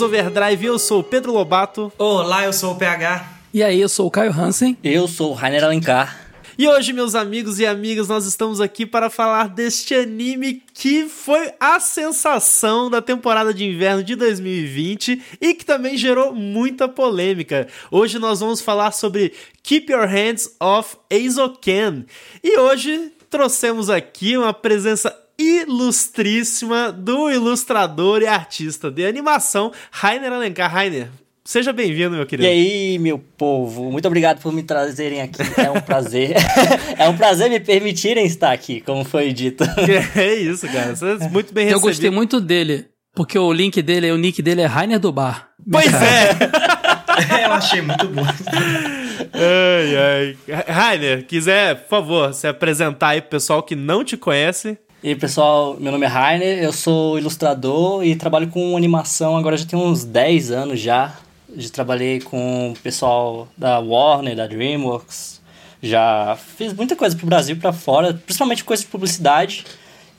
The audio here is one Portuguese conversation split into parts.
Animes Overdrive, eu sou o Pedro Lobato. Olá, eu sou o PH. E aí, eu sou o Caio Hansen. Eu sou o Rainer Alencar. E hoje, meus amigos e amigas, nós estamos aqui para falar deste anime que foi a sensação da temporada de inverno de 2020 e que também gerou muita polêmica. Hoje nós vamos falar sobre Keep Your Hands Off Eizoken. E hoje trouxemos aqui uma presença ilustríssima do ilustrador e artista de animação Rainer Alencar. Rainer, Seja bem-vindo, meu querido. E aí, meu povo, muito obrigado por me trazerem aqui. É um prazer. é um prazer me permitirem estar aqui, como foi dito. É isso, cara. Você é muito bem recebido. Eu gostei muito dele, porque o link dele, o nick dele é Rainer do Bar. Pois é! Eu achei muito bom. ai, ai. Rainer, quiser, por favor, se apresentar aí pro pessoal que não te conhece. E pessoal, meu nome é Rainer, eu sou ilustrador e trabalho com animação agora já tem uns 10 anos já. Já trabalhei com o pessoal da Warner, da DreamWorks. Já fiz muita coisa pro Brasil pra fora, principalmente coisa de publicidade.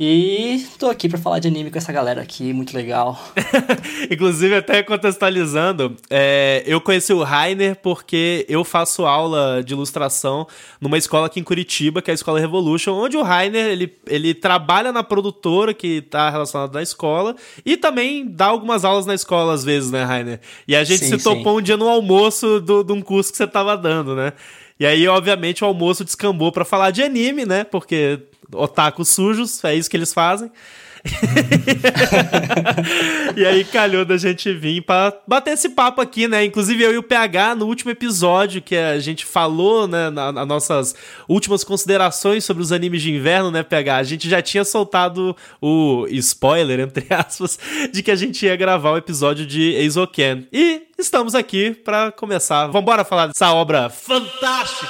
E tô aqui para falar de anime com essa galera aqui, muito legal. Inclusive, até contextualizando, é, eu conheci o Rainer porque eu faço aula de ilustração numa escola aqui em Curitiba, que é a Escola Revolution, onde o Rainer ele, ele trabalha na produtora que tá relacionada na escola e também dá algumas aulas na escola às vezes, né, Rainer? E a gente sim, se topou sim. um dia no almoço de um curso que você tava dando, né? E aí, obviamente, o almoço descambou para falar de anime, né? Porque otakus sujos, é isso que eles fazem. e aí calhou da gente vir para bater esse papo aqui, né? Inclusive eu e o PH no último episódio que a gente falou, né, nas na nossas últimas considerações sobre os animes de inverno, né, PH? A gente já tinha soltado o spoiler entre aspas de que a gente ia gravar o episódio de Eizoken. E estamos aqui para começar. Vamos falar dessa obra fantástica.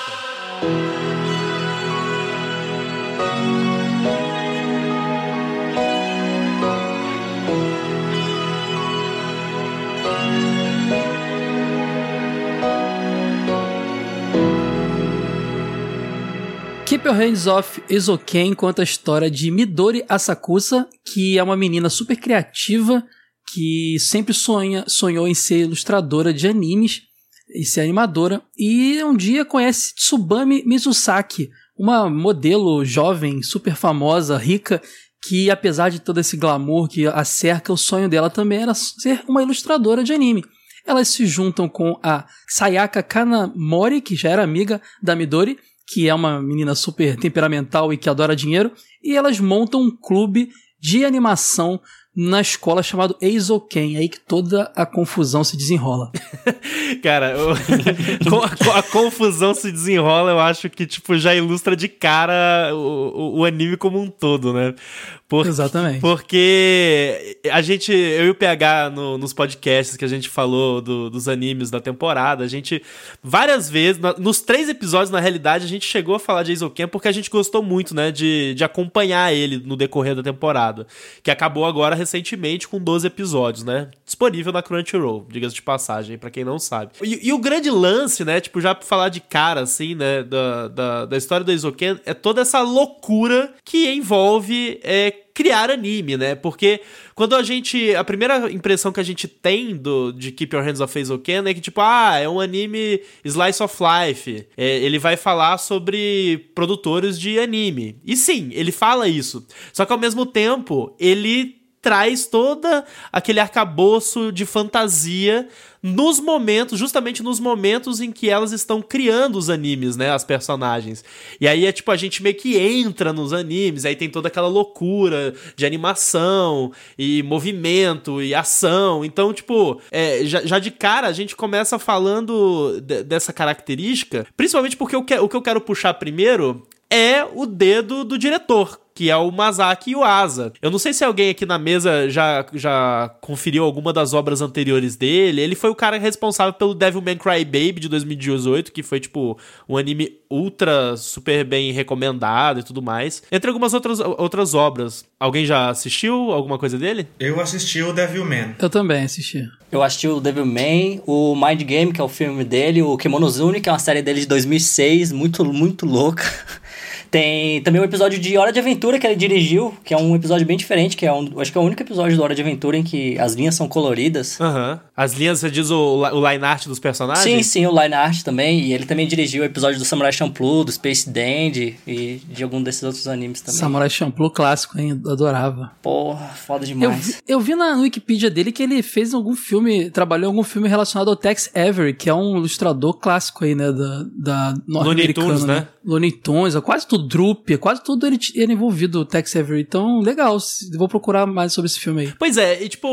Your Hands Off Ezoken conta a história de Midori Asakusa, que é uma menina super criativa que sempre sonha, sonhou em ser ilustradora de animes e ser animadora. E um dia conhece Tsubame Mizusaki, uma modelo jovem, super famosa, rica, que apesar de todo esse glamour que a cerca, o sonho dela também era ser uma ilustradora de anime. Elas se juntam com a Sayaka Kanamori, que já era amiga da Midori, que é uma menina super temperamental e que adora dinheiro, e elas montam um clube de animação na escola chamado Eizoken, aí que toda a confusão se desenrola. cara, a, a, confusão se desenrola, eu acho que tipo já ilustra de cara o, o, o anime como um todo, né? Por, Exatamente. Porque a gente, eu e o PH no, nos podcasts que a gente falou do, dos animes da temporada, a gente várias vezes, nos três episódios na realidade, a gente chegou a falar de Ken porque a gente gostou muito, né, de, de acompanhar ele no decorrer da temporada, que acabou agora recentemente com 12 episódios, né, disponível na Crunchyroll, diga-se de passagem, para quem não sabe. E, e, o grande lance, né, tipo, já pra falar de cara, assim, né, da, da, da história do Ken é toda essa loucura que envolve é, criar anime, né? Porque quando a gente. A primeira impressão que a gente tem do, de Keep Your Hands Off Eizouken é que, tipo, ah, é um anime Slice of Life. É, ele vai falar sobre produtores de anime. E sim, ele fala isso. Só que ao mesmo tempo, ele traz toda aquele arcabouço de fantasia nos momentos, justamente nos momentos em que elas estão criando os animes, né, as personagens. E aí é tipo a gente meio que entra nos animes, aí tem toda aquela loucura de animação e movimento e ação. Então, tipo, é, já, já, de cara a gente começa falando de, dessa característica, principalmente porque o que, o que eu quero puxar primeiro é o dedo do diretor, que é o Masaki Yuasa. Eu não sei se alguém aqui na mesa já, já conferiu alguma das obras anteriores dele. Ele foi o cara responsável pelo Devilman Crybaby de 2018, que foi, tipo, um anime ultra super bem recomendado e tudo mais. Entre algumas outras, outras obras. Alguém já assistiu alguma coisa dele? Eu assisti o Devilman. Eu também assisti. Eu assisti o Devilman, o Mind Game, que é o filme dele, o Kemonozune, que é uma série dele de 2006, muito, muito louca. Tem também um episódio de Hora de Aventura que ele dirigiu, que é um episódio bem diferente, que é um, acho que é o único episódio do Hora de Aventura em que as linhas são coloridas. Aham. As linhas, você diz o, o line art dos personagens? Sim, sim, o line art também. E ele também dirigiu o episódio do Samurai Champloo, do Space Dandy e de algum desses outros animes também. Samurai Champloo clássico, hein? Eu adorava. Porra, foda Eu demais. vi, eu vi na Wikipedia dele que ele fez algum filme, trabalhou em algum filme relacionado ao Tex Avery, que é um ilustrador clássico aí, né, da, da norte-americana, Looney Tunes, né? Looney Tunes, quase tudo, Droop, quase tudo ele, é envolvido, o Tex Avery. Então, legal, vou procurar mais sobre esse filme aí. Pois é, e tipo,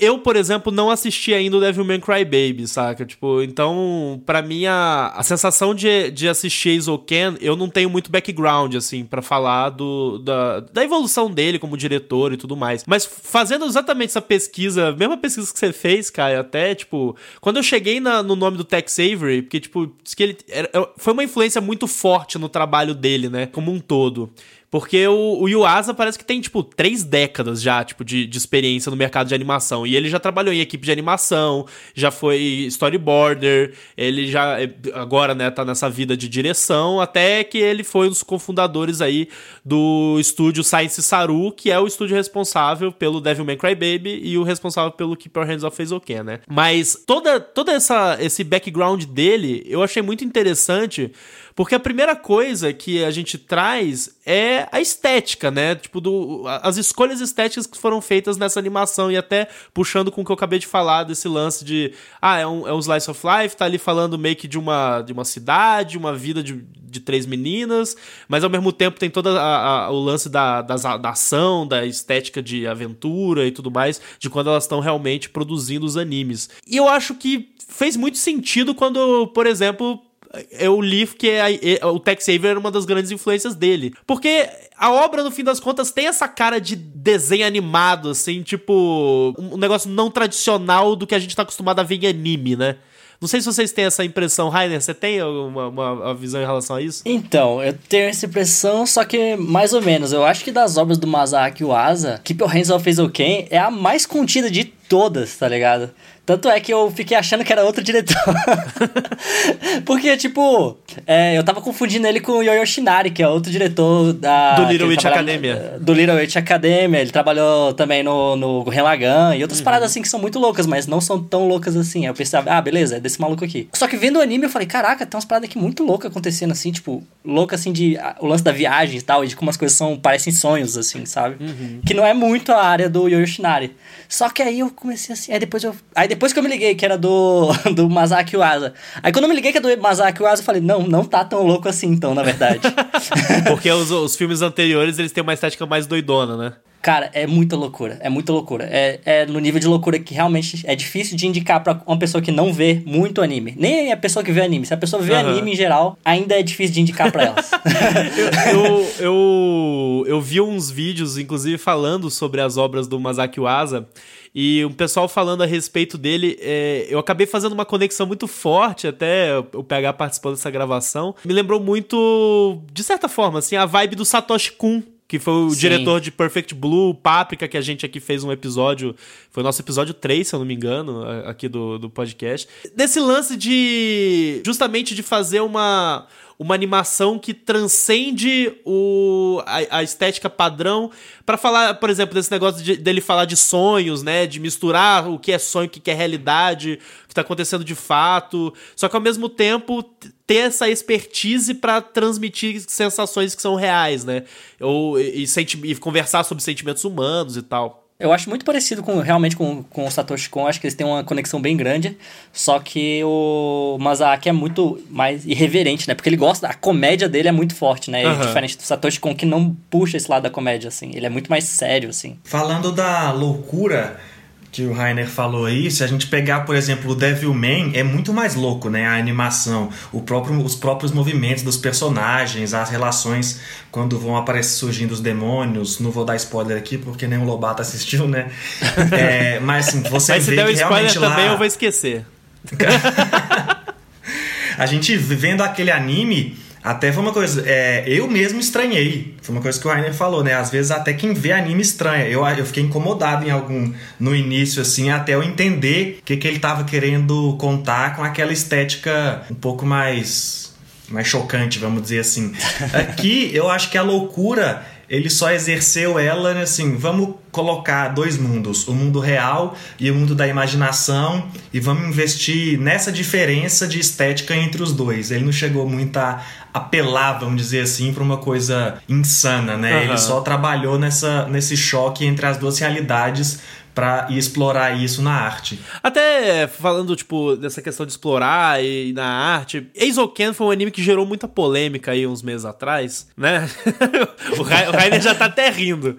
eu, por exemplo, não assisti ainda o Devilman Crybaby, saca? Tipo, então, pra mim, a, a sensação de, de assistir Ken, eu não tenho muito background, assim, pra falar do, da, da evolução dele como diretor e tudo mais. Mas fazendo exatamente essa pesquisa, mesma pesquisa que você fez, cara, até, tipo, quando eu cheguei na- no nome do Tex Avery, porque, tipo, que ele era- foi uma influência muito forte no trabalho dele, né, como um todo. Porque o, o Yuasa parece que tem, tipo, três décadas já, tipo, de, de experiência no mercado de animação. E ele já trabalhou em equipe de animação, já foi storyboarder, ele já, é, agora, né, tá nessa vida de direção, até que ele foi um dos cofundadores aí do estúdio Science Saru, que é o estúdio responsável pelo Devilman Crybaby e o responsável pelo Keep Your Hands Off Eizouken, né? Mas toda, toda essa, esse background dele, eu achei muito interessante, porque a primeira coisa que a gente traz é a estética, né? Tipo, do, as escolhas estéticas que foram feitas nessa animação e até puxando com o que eu acabei de falar desse lance de, ah, é um, é um slice of life, tá ali falando meio que de uma, de uma cidade, uma vida de, de três meninas, mas ao mesmo tempo tem todo o lance da, das- da ação, da estética de aventura e tudo mais, de quando elas estão realmente produzindo os animes. E eu acho que fez muito sentido quando, por exemplo, eu li que a- e- o Tex Avery era uma das grandes influências dele. Porque a obra, no fim das contas, tem essa cara de desenho animado, assim, tipo. Um negócio não tradicional do que a gente tá acostumado a ver em anime, né? Não sei se vocês têm essa impressão, Rainer. Você tem uma, uma- uma visão em relação a isso? Então, eu tenho essa impressão, só que mais ou menos. Eu acho que das obras do Masaaki Uasa, Keep Your Hands Off Eizouken é a mais contida de todas, tá ligado? Tanto é que eu fiquei achando que era outro diretor. Porque, tipo, é, eu tava confundindo ele com o Yoyo Shinari, que é outro diretor da... Do Little Witch Academia. Do Little Witch Academia. Ele trabalhou também no, no Gurren Lagann e Uhum. outras paradas assim que são muito loucas, mas não são tão loucas assim. Aí eu pensava, ah, beleza, é desse maluco aqui. Só que vendo o anime eu falei, caraca, tem umas paradas aqui muito loucas acontecendo assim, tipo, louca assim de ah, o lance da viagem e tal, e de como as coisas são, parecem sonhos, assim, sabe? Uhum. Que não é muito a área do Yoyo Shinari. Só que aí eu comecei assim, aí depois eu. Aí depois que eu me liguei que era do, do Masaki Uasa. Aí quando eu me liguei que é do Masaki Uasa, eu falei, não, não tá tão louco assim então, na verdade. Porque os, os filmes anteriores, eles têm uma estética mais doidona, né? Cara, é muita loucura, é muita loucura. É, é no nível de loucura que realmente é difícil de indicar pra uma pessoa que não vê muito anime. Nem a pessoa que vê anime. Se a pessoa vê Aham. anime em geral, ainda é difícil de indicar pra elas. eu, eu, eu vi uns vídeos, inclusive, falando sobre as obras do Masaki Uasa. E um pessoal falando a respeito dele, é, eu acabei fazendo uma conexão muito forte, até o PH participou dessa gravação. Me lembrou muito, de certa forma, assim, a vibe do Satoshi Kun, que foi o Sim. diretor de Perfect Blue, Páprica, que a gente aqui fez um episódio, foi o nosso episódio 3, se eu não me engano, aqui do, do podcast. Desse lance de, justamente de fazer uma, uma animação que transcende o, a, a estética padrão pra falar, por exemplo, desse negócio de- dele falar de sonhos, né, de misturar o que é sonho, o que é realidade, o que tá acontecendo de fato, só que ao mesmo tempo ter essa expertise pra transmitir sensações que são reais, né, ou e, e e conversar sobre sentimentos humanos e tal. Eu acho muito parecido com realmente com, com o Satoshi Kon, acho que eles têm uma conexão bem grande, só que o Masaaki é muito mais irreverente, né? Porque ele gosta, a comédia dele é muito forte, né? Aham. Diferente do Satoshi Kon que não puxa esse lado da comédia assim, ele é muito mais sério assim. Falando da loucura que o Rainer falou aí, se a gente pegar, por exemplo, o Devilman, é muito mais louco, né? A animação, o próprio, os próprios movimentos dos personagens, as relações quando vão aparecer surgindo os demônios. Não vou dar spoiler aqui porque nem o Lobato assistiu, né? É, mas assim, você Mas se vê der o que spoiler realmente também lá... eu vou esquecer. A gente vendo aquele anime, até foi uma coisa, é, eu mesmo estranhei. Foi uma coisa que o Rainer falou, né? Às vezes até quem vê anime estranha. Eu, eu fiquei incomodado em algum no início, assim, até eu entender o que, que ele tava querendo contar com aquela estética um pouco mais mais chocante, vamos dizer assim. Aqui eu acho que a loucura ele só exerceu ela né, assim, vamos colocar dois mundos, o mundo real e o mundo da imaginação, e vamos investir nessa diferença de estética entre os dois. Ele não chegou muito a apelar, vamos dizer assim, para uma coisa insana, né? Uhum. Ele só trabalhou nessa, nesse choque entre as duas realidades para explorar isso na arte. Até falando, tipo, dessa questão de explorar e, e na arte, Ken foi um anime que gerou muita polêmica aí uns meses atrás, né? o, Rainer já tá até rindo.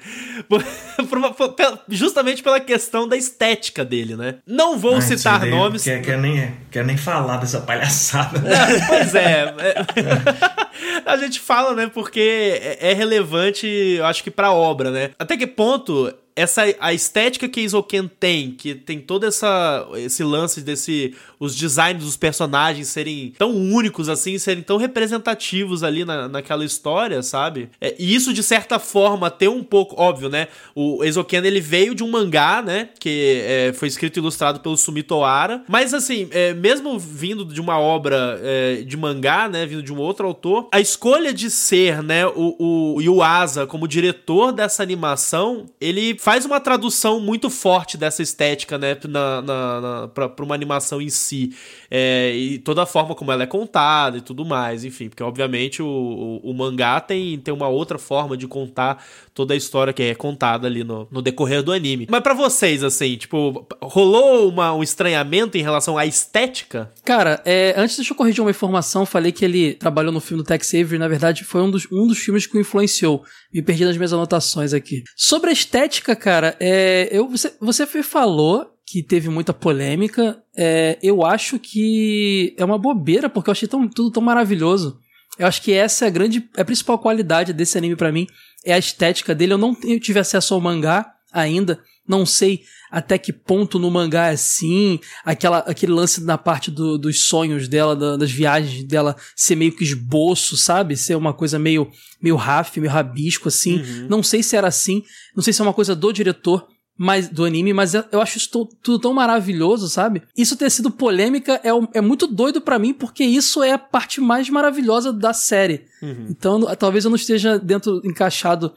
Justamente pela questão da estética dele, né? Não vou Ai, citar nomes. Quer, quer, nem, quer nem falar dessa palhaçada. pois é. é a gente fala, né? Porque é, é relevante, eu acho que pra obra, né? Até que ponto essa a estética que Isoken tem, que tem todo essa esse lance desse os designs dos personagens serem tão únicos assim, serem tão representativos ali na, naquela história, sabe? É, e isso de certa forma ter um pouco óbvio, né? O Isoken ele veio de um mangá, né? Que é, foi escrito e ilustrado pelo Sumito Ohara, mas assim, é, mesmo vindo de uma obra é, de mangá, né? Vindo de um outro autor, a escolha de ser, né? O, o Yuasa como diretor dessa animação, ele faz uma tradução muito forte dessa estética, né, na, na, na pra, pra, uma animação em si. É, e toda a forma como ela é contada e tudo mais, enfim, porque obviamente o, o, o, mangá tem, tem uma outra forma de contar toda a história que é contada ali no, no decorrer do anime. Mas para vocês, assim, tipo, rolou uma, um estranhamento em relação à estética? Cara, é, antes deixa eu corrigir uma informação, falei que ele trabalhou no filme do Avery, na verdade foi um dos, um dos filmes que o influenciou. Me perdi nas minhas anotações aqui. Sobre a estética, cara, é, eu, você, você falou que teve muita polêmica. É, eu acho que é uma bobeira, porque eu achei tão, tudo tão maravilhoso. Eu acho que essa é a grande, a principal qualidade desse anime para mim, é a estética dele. Eu não tive acesso ao mangá ainda, não sei até que ponto no mangá é assim, aquela, aquele lance na parte do, dos sonhos dela, da, das viagens dela ser meio que esboço, sabe? Ser uma coisa meio, meio raf, meio rabisco, assim. Uhum. Não sei se era assim, não sei se é uma coisa do diretor, mas, do anime, mas eu acho isso tudo tão maravilhoso, sabe? Isso ter sido polêmica é, é muito doido para mim, porque isso é a parte mais maravilhosa da série. Uhum. Então, talvez eu não esteja dentro, encaixado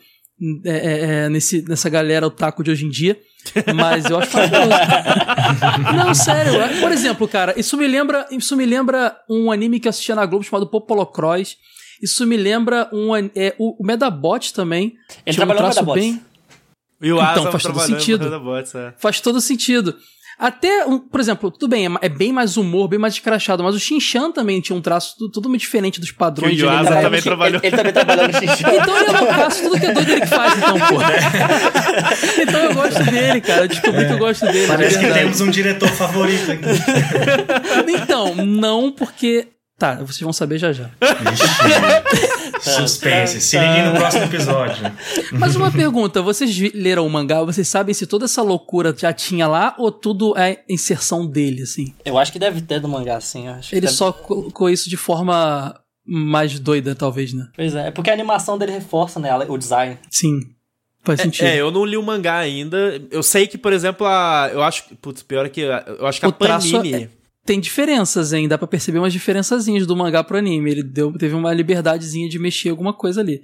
é, é, é nesse, nessa galera otaku de hoje em dia. Mas eu acho maravilhoso. Não, sério. É, por exemplo, cara, isso me lembra. Isso me lembra um anime que eu assistia na Globo chamado Popolocross. Isso me lembra um. É, o, o Medabot também. Ele trabalhou um traço no bem. E o então, faz todo sentido. É. Faz todo sentido. Até, um, por exemplo, tudo bem, é, é, bem mais humor, bem mais escrachado, mas o Shin-Chan também tinha um traço totalmente diferente dos padrões de anime. Também ele, trabalhou. Ele, ele, também trabalhou no Shin-Chan. Então ele é faço tudo que é doido ele que faz, então, pô. então eu gosto dele, cara. Eu descobri é. que eu gosto dele. Parece que temos um diretor favorito aqui. então, não porque Tá, vocês vão saber já já. Suspense. Se liguem no próximo episódio. Mas uma pergunta: vocês leram o mangá? Vocês sabem se toda essa loucura já tinha lá ou tudo é inserção dele, assim? Eu acho que deve ter no mangá, sim. Ele deve... só colocou isso de forma mais doida, talvez, né? Pois é, é porque a animação dele reforça, né? O design. Sim. Faz é, sentido. É, eu não li o mangá ainda. Eu sei que, por exemplo, a. Eu acho. Putz, pior é que. Eu acho que o a Panini. É tem diferenças, hein? Dá pra perceber umas diferençazinhas do mangá pro anime. Ele deu, teve uma liberdadezinha de mexer alguma coisa ali.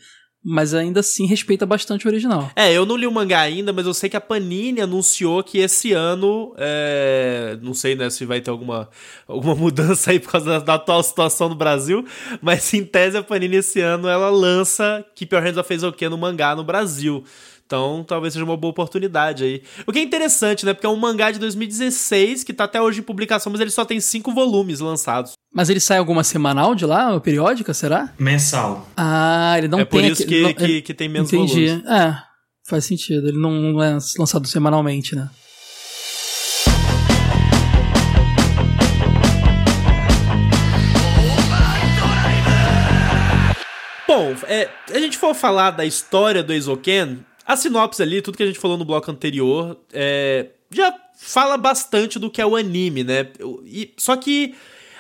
Mas ainda assim respeita bastante o original. É, eu não li o mangá ainda, mas eu sei que a Panini anunciou que esse ano. É... Não sei, né, se vai ter alguma, alguma mudança aí por causa da, da, atual situação no Brasil. Mas em tese a Panini esse ano ela lança Keep Your Hands Off quê no mangá no Brasil. Então, talvez seja uma boa oportunidade aí. O que é interessante, né? Porque é um mangá de 2016 que tá até hoje em publicação, mas ele só tem cinco volumes lançados. Mas ele sai alguma semanal de lá, ou periódica, será? Mensal. Ah, ele não é tem... É por isso que, que, que, tem menos Entendi. volumes. É, faz sentido. Ele não é lançado semanalmente, né? Bom, é, a gente for falar da história do Eizouken, a sinopse ali, tudo que a gente falou no bloco anterior, é, já fala bastante do que é o anime, né? E, só que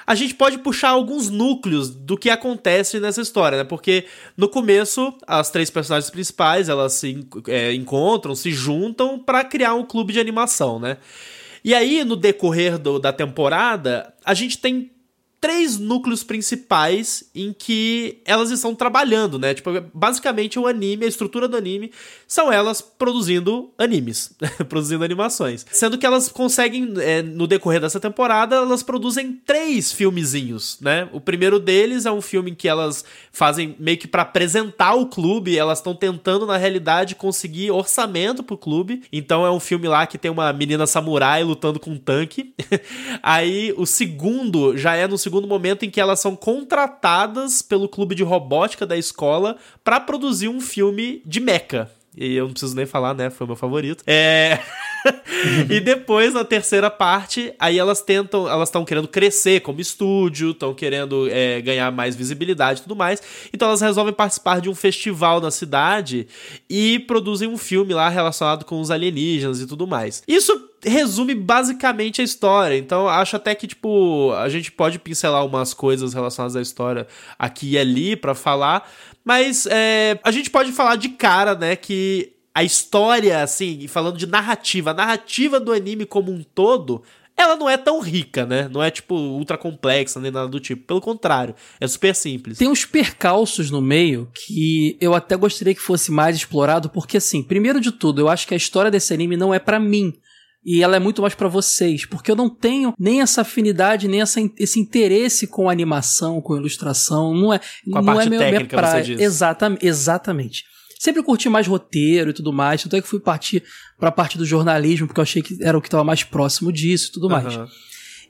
a gente pode puxar alguns núcleos do que acontece nessa história, né? Porque no começo, as três personagens principais, elas se é, encontram, se juntam para criar um clube de animação, né? E aí, no decorrer do, da temporada, a gente tem três núcleos principais em que elas estão trabalhando, né? Tipo, basicamente o anime, a estrutura do anime, são elas produzindo animes, produzindo animações. Sendo que elas conseguem, é, no decorrer dessa temporada, elas produzem três filmezinhos, né? O primeiro deles é um filme em que elas fazem meio que para apresentar o clube, elas estão tentando, na realidade, conseguir orçamento pro clube. Então é um filme lá que tem uma menina samurai lutando com um tanque. Aí o segundo já é no segundo momento em que elas são contratadas pelo clube de robótica da escola para produzir um filme de mecha. E eu não preciso nem falar, né? Foi o meu favorito. É. e depois, na terceira parte, aí elas tentam, elas estão querendo crescer como estúdio, estão querendo é, ganhar mais visibilidade e tudo mais. Então elas resolvem participar de um festival na cidade e produzem um filme lá relacionado com os alienígenas e tudo mais. Isso resume basicamente a história. Então, acho até que, tipo, a gente pode pincelar umas coisas relacionadas à história aqui e ali para falar, mas é, a gente pode falar de cara, né, que a história, assim, falando de narrativa, a narrativa do anime como um todo, ela não é tão rica, né? Não é, tipo, ultra complexa nem nada do tipo. Pelo contrário, é super simples. Tem uns percalços no meio que eu até gostaria que fosse mais explorado, porque, assim, primeiro de tudo, eu acho que a história desse anime não é para mim e ela é muito mais para vocês, porque eu não tenho nem essa afinidade, nem essa, esse interesse com animação, com ilustração, não é, com a não parte é meu, técnica, minha você praia. diz. Exatamente, exatamente. Sempre curti mais roteiro e tudo mais, tanto é que fui partir pra parte do jornalismo, porque eu achei que era o que estava mais próximo disso e tudo mais.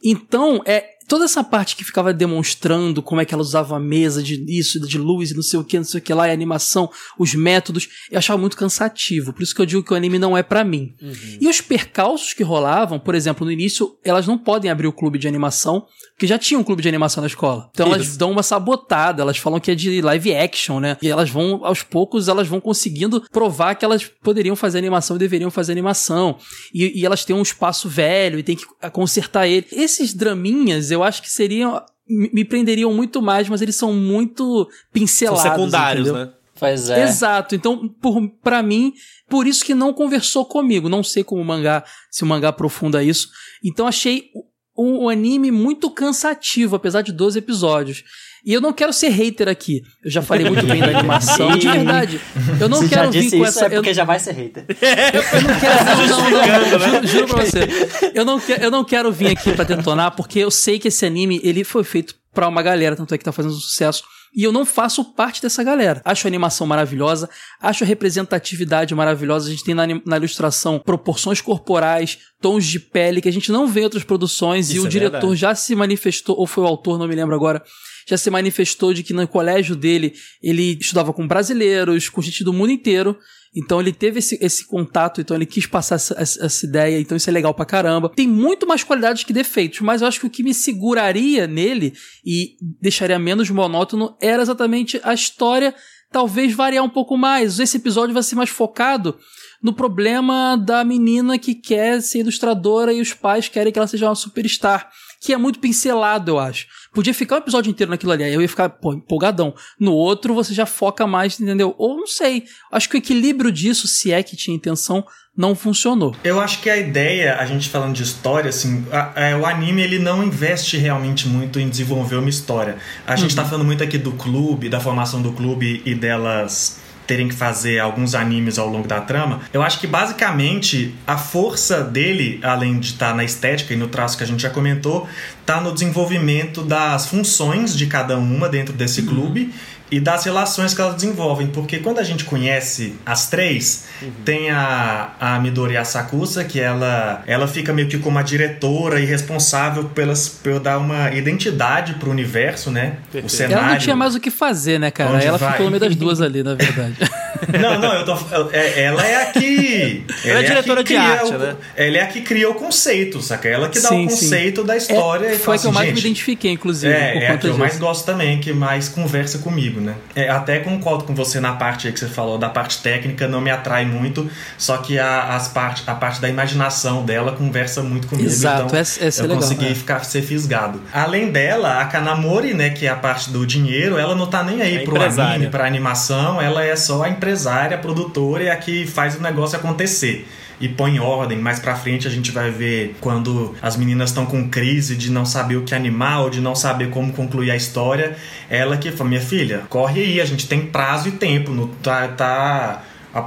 Então, é toda essa parte que ficava demonstrando como é que ela usava a mesa de isso, de luz e não sei o que, não sei o que lá, e a animação, os métodos, eu achava muito cansativo. Por isso que eu digo que o anime não é pra mim. E os percalços que rolavam, por exemplo, no início, elas não podem abrir o clube de animação, porque já tinha um clube de animação na escola. Então elas Isso. dão uma sabotada, elas falam que é de live action, né? E elas vão, aos poucos, elas vão conseguindo provar que elas poderiam fazer animação e deveriam fazer animação. E, e elas têm um espaço velho e tem que consertar ele. Esses draminhas, eu acho que seriam. Me prenderiam muito mais, mas eles são muito São pincelados. secundários, entendeu? né? Pois é. Exato. Então, por, pra mim, por isso que não conversou comigo. Não sei como o mangá, se o mangá aprofunda isso. Então, achei um, um anime muito cansativo, apesar de 12 episódios. E eu não quero ser hater aqui. Eu já falei muito bem da animação. De verdade. Eu não já quero vir com isso essa. é porque eu, já vai ser hater. eu não quero. Não, não, não, juro, juro pra você. Eu não, que- eu não quero vir aqui pra detonar, porque eu sei que esse anime ele foi feito pra uma galera, tanto é que tá fazendo sucesso. E eu não faço parte dessa galera. Acho a animação maravilhosa, acho a representatividade maravilhosa. A gente tem na, na ilustração proporções corporais, tons de pele que a gente não vê em outras produções. e Isso o é diretor verdade. já se manifestou, ou foi o autor, não me lembro agora, já se manifestou de que no colégio dele ele estudava com brasileiros, com gente do mundo inteiro. Então ele teve esse, esse contato, então ele quis passar essa, essa- ideia, então isso é legal pra caramba. Tem muito mais qualidades que defeitos, mas eu acho que o que me seguraria nele e deixaria menos monótono era exatamente a história, talvez variar um pouco mais. Esse episódio vai ser mais focado no problema da menina que quer ser ilustradora e os pais querem que ela seja uma superstar. Que é muito pincelado, eu acho. Podia ficar um episódio inteiro naquilo ali, aí eu ia ficar pô, empolgadão. No outro, você já foca mais, entendeu? Ou não sei. Acho que o equilíbrio disso, se é que tinha intenção, não funcionou. Eu acho que a ideia, a gente falando de história, assim, a- é, o anime ele não investe realmente muito em desenvolver uma história. A gente tá falando muito aqui do clube, da formação do clube e delas terem que fazer alguns animes ao longo da trama. Eu acho que basicamente a força dele, além de estar na estética e no traço que a gente já comentou, tá no desenvolvimento das funções de cada uma dentro desse clube e das relações que elas desenvolvem. Porque quando a gente conhece as três, tem a, a Midori Asakusa, que ela, ela fica meio que como a diretora e responsável pelas, por dar uma identidade pro universo, né? O Perfeito. cenário. Ela não tinha mais o que fazer, né, cara? Ela vai? ficou no meio das duas ali, na verdade. Não, não, eu tô. eu- é- ela é a que. Ela é a diretora que de arte, o- né? Ela é a que cria o conceito, saca? Ela que dá Sim, o sim. conceito da história É, e foi a que eu assim, mais me gente, identifiquei, inclusive, É, é a que eu disso. mais gosto também, que mais conversa comigo. Comigo, né? É, até concordo com você na parte que você falou, da parte técnica não me atrai muito, só que a, as parte, a parte da imaginação dela conversa muito comigo. Exato, então essa, essa eu é legal, consegui é. ficar ser fisgado. Além dela, a Kanamori, né, que é a parte do dinheiro, ela não tá nem aí É pro empresária. anime, pra animação, ela é só a empresária, a produtora e a que faz o negócio acontecer. E põe em ordem, mais pra frente a gente vai ver quando as meninas estão com crise de não saber o que animar ou de não saber como concluir a história. Ela que fala: Minha filha, corre aí, a gente tem prazo e tempo. Não tá, tá,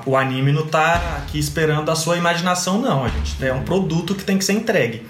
o anime não tá aqui esperando a sua imaginação, não. A gente é um produto que tem que ser entregue.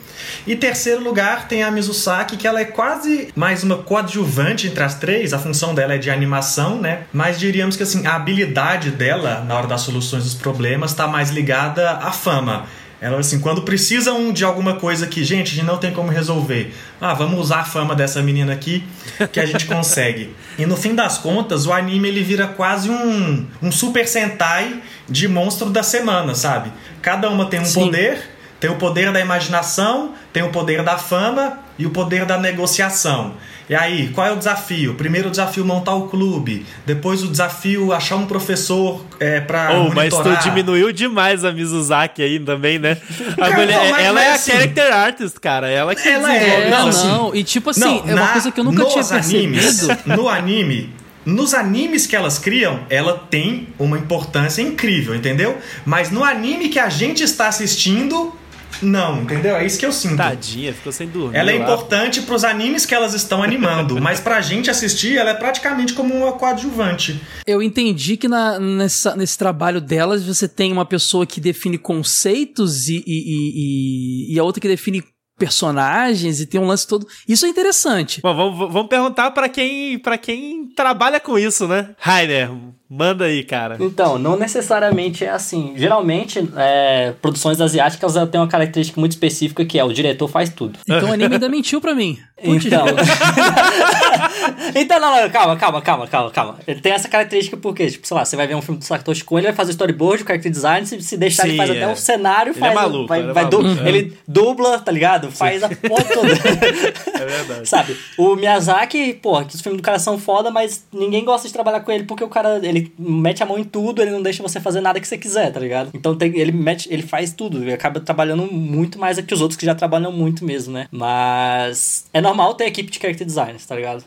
E terceiro lugar tem a Mizusaki, que ela é quase mais uma coadjuvante entre as três. A função dela é de animação, né? Mas diríamos que assim, a habilidade dela na hora das soluções dos problemas está mais ligada à fama. Ela, assim, quando precisam de alguma coisa que, gente, a gente não tem como resolver. Ah, vamos usar a fama dessa menina aqui que a gente consegue. E no fim das contas, o anime ele vira quase um, um super sentai de monstro da semana, sabe? Cada uma tem um Sim. poder, tem o poder da imaginação, tem o poder da fama e o poder da negociação. E aí, qual é o desafio? Primeiro o desafio montar o clube, depois o desafio achar um professor é, para Oh, mas tu diminuiu demais a Mizuzaki aí também, né? A Cara, mulher, não, ela é a assim- character artist, cara. Ela que Ela é, É, não, não, assim- e tipo assim, Não, é uma na- coisa que eu nunca nos tinha percebido. animes, no anime, nos animes que elas criam, ela tem uma importância incrível, entendeu? Mas no anime que a gente está assistindo, não, entendeu? É isso que eu sinto. Tadinha, ficou sem dormir. Ela é lá. importante pros animes que elas estão animando, mas pra gente assistir, ela é praticamente como uma coadjuvante. Eu entendi que na- nessa- nesse trabalho delas você tem uma pessoa que define conceitos e, e, e- e- e a outra que define personagens e tem um lance todo. Isso é interessante. Bom, vamos, vamos perguntar pra quem, pra quem trabalha com isso, né? Rainer, manda aí, cara. Então, não necessariamente é assim. Geralmente, é, produções asiáticas têm uma característica muito específica que é o diretor faz tudo. Então o anime ainda mentiu pra mim. Putz, Então. então, não, não, calma, calma, calma, calma, calma. Ele tem essa característica porque, tipo, sei lá, você vai ver um filme do Satoshi Kon, ele vai fazer storyboard, character design, se, se deixar, Sim, ele faz é. até o cenário, Ele faz. é maluco, vai, ele é vai du- maluco, é. Ele dubla, tá ligado? Faz a porra toda. É verdade. Sabe? O Miyazaki, porra, que os filmes do cara são foda, mas ninguém gosta de trabalhar com ele porque o cara, ele mete a mão em tudo, ele não deixa você fazer nada que você quiser, tá ligado? Então tem, ele mete, ele faz tudo, ele acaba trabalhando muito mais do que os outros que já trabalham muito mesmo, né? Mas é normal ter equipe de character designers, tá ligado?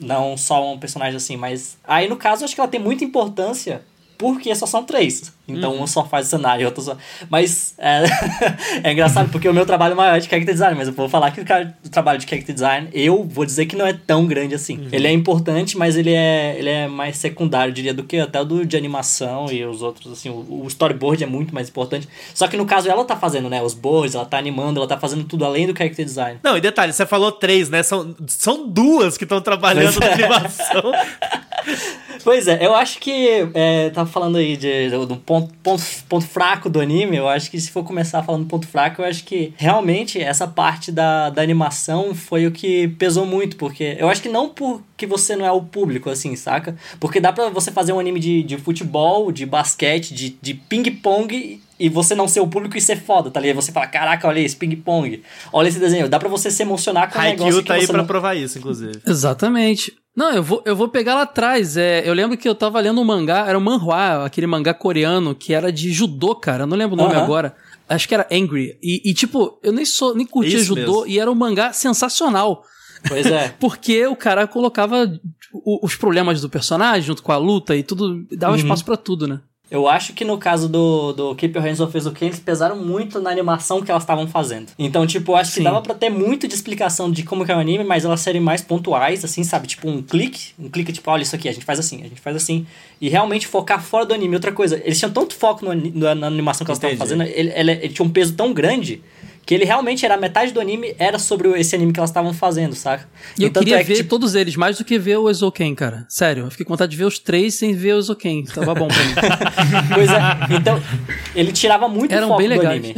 Não só um personagem assim, mas aí no caso acho que ela tem muita importância porque só são três. Então um só faz o cenário, outro só. Mas é, é engraçado porque o meu trabalho maior é de character design, mas eu vou falar que o, cara, o trabalho de character design, eu vou dizer que não é tão grande assim. Ele é importante, mas ele é, ele é mais secundário, diria, do que até o do, de animação e os outros, assim. O, o storyboard é muito mais importante. Só que no caso ela tá fazendo, né? Os boards, ela tá animando, ela tá fazendo tudo além do character design. Não, e detalhe, você falou três, né? São, são duas que estão trabalhando na é. animação. Pois é, eu acho que. É, tava falando aí de, do ponto, ponto, ponto fraco do anime. Eu acho que se for começar falando ponto fraco, eu acho que realmente essa parte da, da animação foi o que pesou muito. Porque eu acho que não porque você não é o público, assim, saca? Porque dá pra você fazer um anime de, de futebol, de basquete, de, de ping-pong. E você não ser o público e ser foda, tá ligado? Você fala, caraca, olha esse ping-pong. Olha esse desenho. Dá pra você se emocionar com um negócio Haikyuu que tá aí você pra não... provar isso, inclusive. Exatamente. Não, eu vou, eu vou pegar lá atrás. É, eu lembro que eu tava lendo um mangá, era um manhwa, aquele mangá coreano que era de judô, cara. Eu não lembro o nome Aham. agora. Acho que era Angry. E, e, tipo, eu nem sou, nem curtia Isso judô mesmo. e era um mangá sensacional. Pois é. Porque o cara colocava o- os problemas do personagem junto com a luta e tudo, dava espaço pra tudo, né? Eu acho que no caso do, do Keep Your Hands Off Eizouken, eles pesaram muito na animação que elas estavam fazendo. Então, tipo, eu acho que Sim. dava pra ter muito de explicação de como que é o anime, mas elas serem mais pontuais, assim, sabe? Tipo, um clique, um clique, tipo, olha isso aqui, a gente faz assim, a gente faz assim. E realmente focar fora do anime. Outra coisa, eles tinham tanto foco no, na na animação que elas estavam fazendo, ele, ele, ele tinha um peso tão grande que ele realmente era metade do anime, era sobre esse anime que elas estavam fazendo, saca? E eu tanto queria é que, ver tipo, todos eles, mais do que ver o Ezoken, cara. Sério, eu fiquei com vontade de ver os três sem ver o Ezoken. Tava bom pra mim. Pois é. Então, ele tirava muito Eram foco do legais. anime.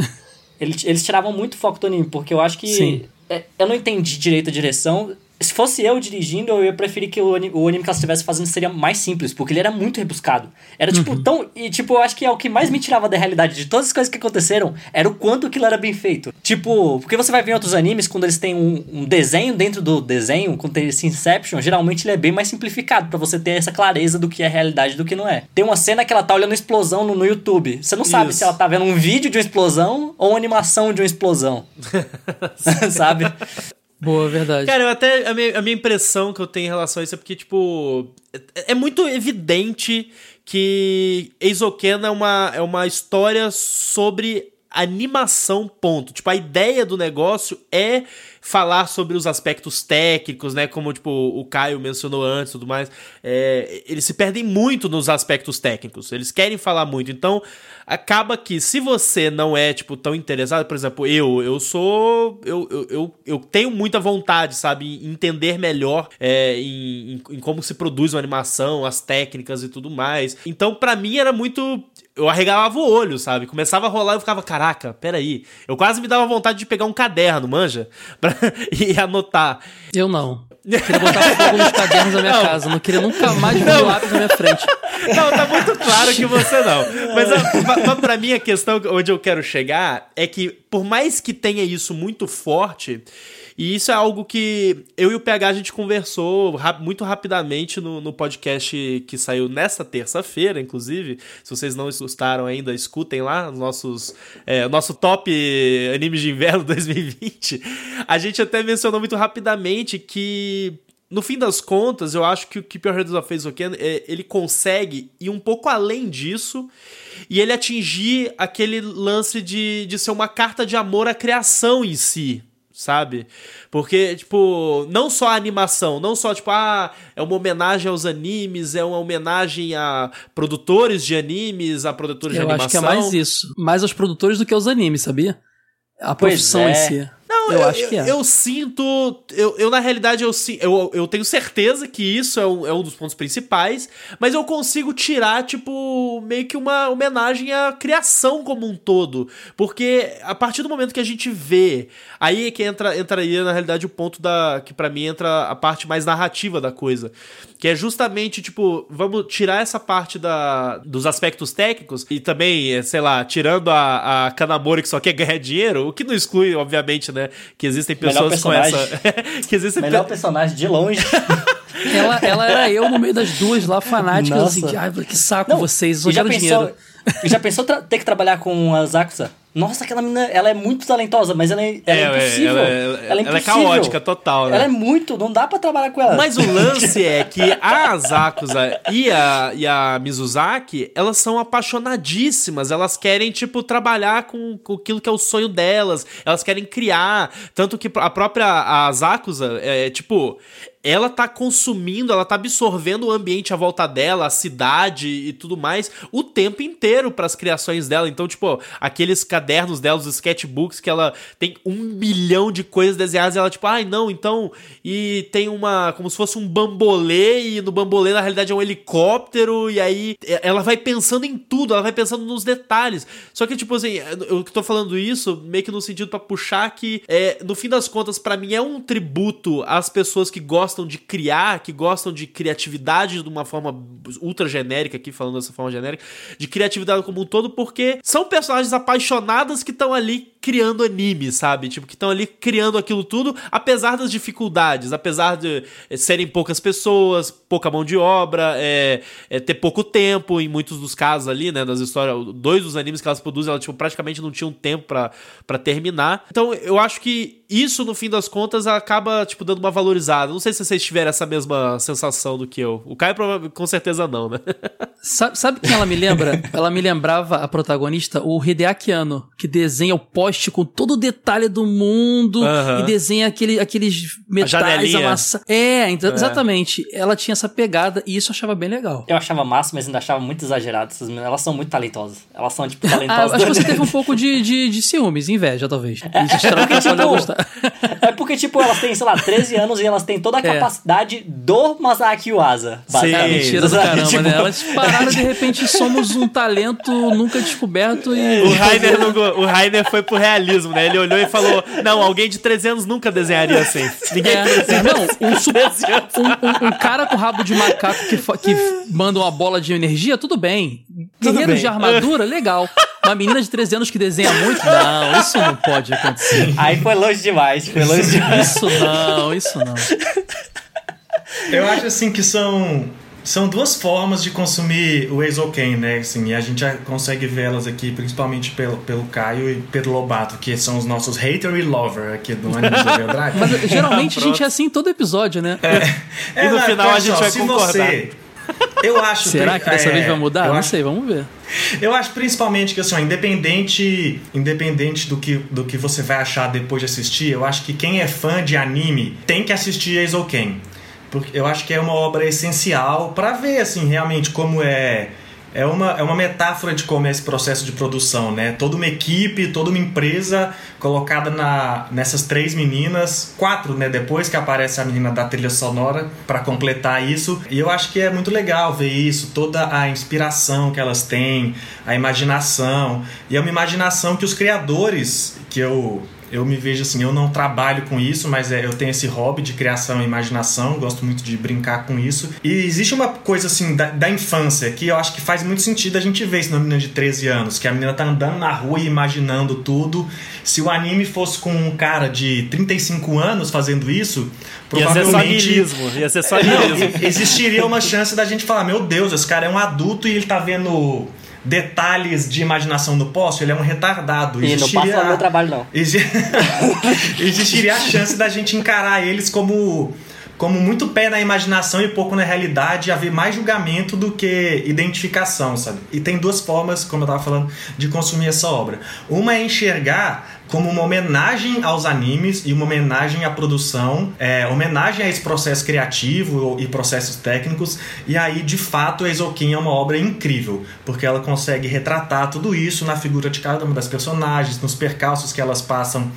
Ele- Eles tiravam muito foco do anime, porque eu acho que. Sim. é, eu não entendi direito a direção. Se fosse eu dirigindo, eu ia preferir que o anime, o anime que ela estivesse fazendo seria mais simples, porque ele era muito rebuscado. Era tipo Uhum. tão. E tipo, eu acho que é o que mais me tirava da realidade de todas as coisas que aconteceram era o quanto aquilo era bem feito. Tipo, porque você vai ver em outros animes, quando eles têm um, um desenho dentro do desenho, quando tem esse Inception, geralmente ele é bem mais simplificado, pra você ter essa clareza do que é realidade e do que não é. Tem uma cena que ela tá olhando explosão no, no YouTube. Você não sabe Isso. se ela tá vendo um vídeo de uma explosão ou uma animação de uma explosão. sabe? Boa, verdade. Cara, até. A minha, a minha impressão que eu tenho em relação a isso é porque, tipo. É, é muito evidente que Eizoken é uma, é uma história sobre animação, ponto. Tipo, a ideia do negócio é falar sobre os aspectos técnicos, né? Como, tipo, o Caio mencionou antes e tudo mais. É, eles se perdem muito nos aspectos técnicos. Eles querem falar muito. Então, acaba que se você não é, tipo, tão interessado, por exemplo, eu, eu sou. Eu, eu, eu, eu tenho muita vontade, sabe, entender melhor é, em, em, em como se produz uma animação, as técnicas e tudo mais. Então, pra mim, era muito. Eu arregalava o olho, sabe? Começava a rolar e eu ficava, caraca, peraí. Eu quase me dava vontade de pegar um caderno, manja? Pra, e anotar. Eu não. Queria botar fogo nos cadernos da minha Não. casa. Não queria nunca mais ver um lápis na minha frente. Não, tá muito claro que você não. Mas, a, ma- mas pra mim a questão onde eu quero chegar é que, por mais que tenha isso muito forte, e isso é algo que eu e o PH a gente conversou ra- muito rapidamente no, no podcast que saiu nesta terça-feira, inclusive. Se vocês não escutaram ainda, escutem lá os nossos, é, nosso top animes de inverno 2020. A gente até mencionou muito rapidamente que no fim das contas, eu acho que o Keep Your Hands Off Azoken, é, ele consegue ir um pouco além disso e ele atingir aquele lance de, de ser uma carta de amor à criação em si, sabe? Porque, tipo, não só a animação, não só, tipo, ah, é uma homenagem aos animes, é uma homenagem a produtores de animes, a produtores de Eu animação. acho que é mais isso. Mais aos produtores do que aos animes, sabia? A Pois profissão é. em si. Não, eu, eu, acho que é. eu sinto. Eu, eu, na realidade, eu, eu, eu tenho certeza que isso é um, é um dos pontos principais, mas eu consigo tirar, tipo, meio que uma homenagem à criação como um todo. Porque a partir do momento que a gente vê. Aí é que entra, entraria, na realidade, o ponto da. Que pra mim entra a parte mais narrativa da coisa. Que é justamente, tipo, vamos tirar essa parte da, dos aspectos técnicos e também, sei lá, tirando a, a Kanamori que só quer ganhar dinheiro, o que não exclui, obviamente, né? Que existem Melhor pessoas com personagem. essa. que existem Melhor pe- personagem de longe. Ela, ela era eu no meio das duas lá, fanáticas, assim, de, ai, que saco Não, vocês, eu já pensou, dinheiro. e já pensou ter que trabalhar com a Zakusa? Nossa, aquela menina, ela é muito talentosa, mas ela é, ela é, É, impossível. ela é- ela, é ela é impossível. caótica total, né? Ela é muito, não dá pra trabalhar com ela. Mas o lance é que a Asakusa e a, e a Mizuzaki, elas são apaixonadíssimas. Elas querem, tipo, trabalhar com, com aquilo que é o sonho delas. Elas querem criar. Tanto que a própria Asakusa, é, tipo, ela tá consumindo, ela tá absorvendo o ambiente à volta dela, a cidade e tudo mais, o tempo inteiro para as criações dela. Então, tipo, aqueles cadernos dela, os sketchbooks, que ela tem um milhão de coisas desenhadas, e ela, tipo, ai, não, então. E tem uma. como se fosse um bambolê, e no bambolê, na realidade, é um helicóptero, e aí ela vai pensando em tudo, ela vai pensando nos detalhes. Só que, tipo assim, eu tô falando isso meio que no sentido para puxar que, é, no fim das contas, para mim é um tributo às pessoas que gostam de criar, que gostam de criatividade de uma forma ultra genérica, aqui falando dessa forma genérica, de criatividade como um todo, porque são personagens apaixonadas que estão ali criando anime, sabe? Tipo, que estão ali criando aquilo tudo, apesar das dificuldades, apesar de eh, serem poucas pessoas, pouca mão de obra, é, é ter pouco tempo, em muitos dos casos ali, né, das histórias, dois dos animes que elas produzem, elas tipo, praticamente não tinham tempo pra terminar. Então, eu acho que isso, no fim das contas, acaba, tipo, dando uma valorizada. Não sei se vocês tiveram essa mesma sensação do que eu. O Caio, com certeza, não, né? Sabe, sabe quem ela me lembra? ela me lembrava a protagonista, o Hideaki Anno, que desenha o poste com todo o detalhe do mundo Aham. e desenha aquele, aqueles metais janelinha. amassados. É, então, exatamente. Ela tinha essa pegada e isso eu achava bem legal. Eu achava massa, mas ainda achava muito exagerado. Essas meninas, elas são muito talentosas. Elas são, tipo, Ah, talentosas. acho que você teve um pouco de, de, de ciúmes, inveja, talvez. Isso estragou porque, tipo, gostar. É porque, tipo, elas têm, sei lá, 13 anos e elas têm toda a É. capacidade do Masaki Yuasa. Sim. Basicamente. mentira do caramba, Tipo, né? Elas pararam, de repente, somos um talento nunca descoberto e... O Rainer, não o Rainer foi pro realismo, né? Ele olhou e falou: Não, alguém de 13 anos nunca desenharia assim. Ninguém é, Não, um, super, um, um, um, cara com rabo de macaco que, que manda uma bola de energia, tudo bem. Guerreiros de armadura, legal. Uma menina de 13 anos que desenha muito? Não, isso não pode acontecer. Aí foi longe demais, foi longe demais. Isso não, isso não. Eu acho assim que são são duas formas de consumir o Exoken, né? Assim, e a gente já consegue vê-las aqui, principalmente pelo, pelo Caio e Pedro Lobato, que são os nossos hater e lover aqui do Anime Overdrive. Mas geralmente a gente é assim todo episódio, né? É, é e no não, final a gente vai concordar. Você, eu acho Será que dessa é, vez vai mudar? Não acho, sei, vamos ver. Eu acho principalmente que assim, independente, independente do que, do que você vai achar depois de assistir, eu acho que quem é fã de anime tem que assistir Exoken porque eu acho que é uma obra essencial para ver assim realmente como é é uma, é uma metáfora de como é esse processo de produção, né? Toda uma equipe, toda uma empresa colocada na, nessas três meninas, quatro, né? Depois que aparece a menina da trilha sonora para completar isso. E eu acho que é muito legal ver isso, toda a inspiração que elas têm, a imaginação. E é uma imaginação que os criadores, que eu eu me vejo assim, eu não trabalho com isso, mas é, eu tenho esse hobby de criação e imaginação, gosto muito de brincar com isso. E existe uma coisa assim da, da infância que eu acho que faz muito sentido a gente ver isso na menina de 13 anos, que a menina tá andando na rua e imaginando tudo. Se o anime fosse com um cara de 35 anos fazendo isso, provavelmente. Ia ser só ia ser só Não, existiria uma chance da gente falar: meu Deus, esse cara é um adulto e ele tá vendo detalhes de imaginação no poste, ele é um retardado. E Existiria... não passa no meu trabalho, não. Existiria a chance da gente encarar eles como como muito pé na imaginação e pouco na realidade, haver mais julgamento do que identificação, sabe? E tem duas formas, como eu estava falando, de consumir essa obra. Uma é enxergar como uma homenagem aos animes e uma homenagem à produção, é, homenagem a esse processo criativo e processos técnicos. E aí, de fato, Eizouken é uma obra incrível, porque ela consegue retratar tudo isso na figura de cada uma das personagens, nos percalços que elas passam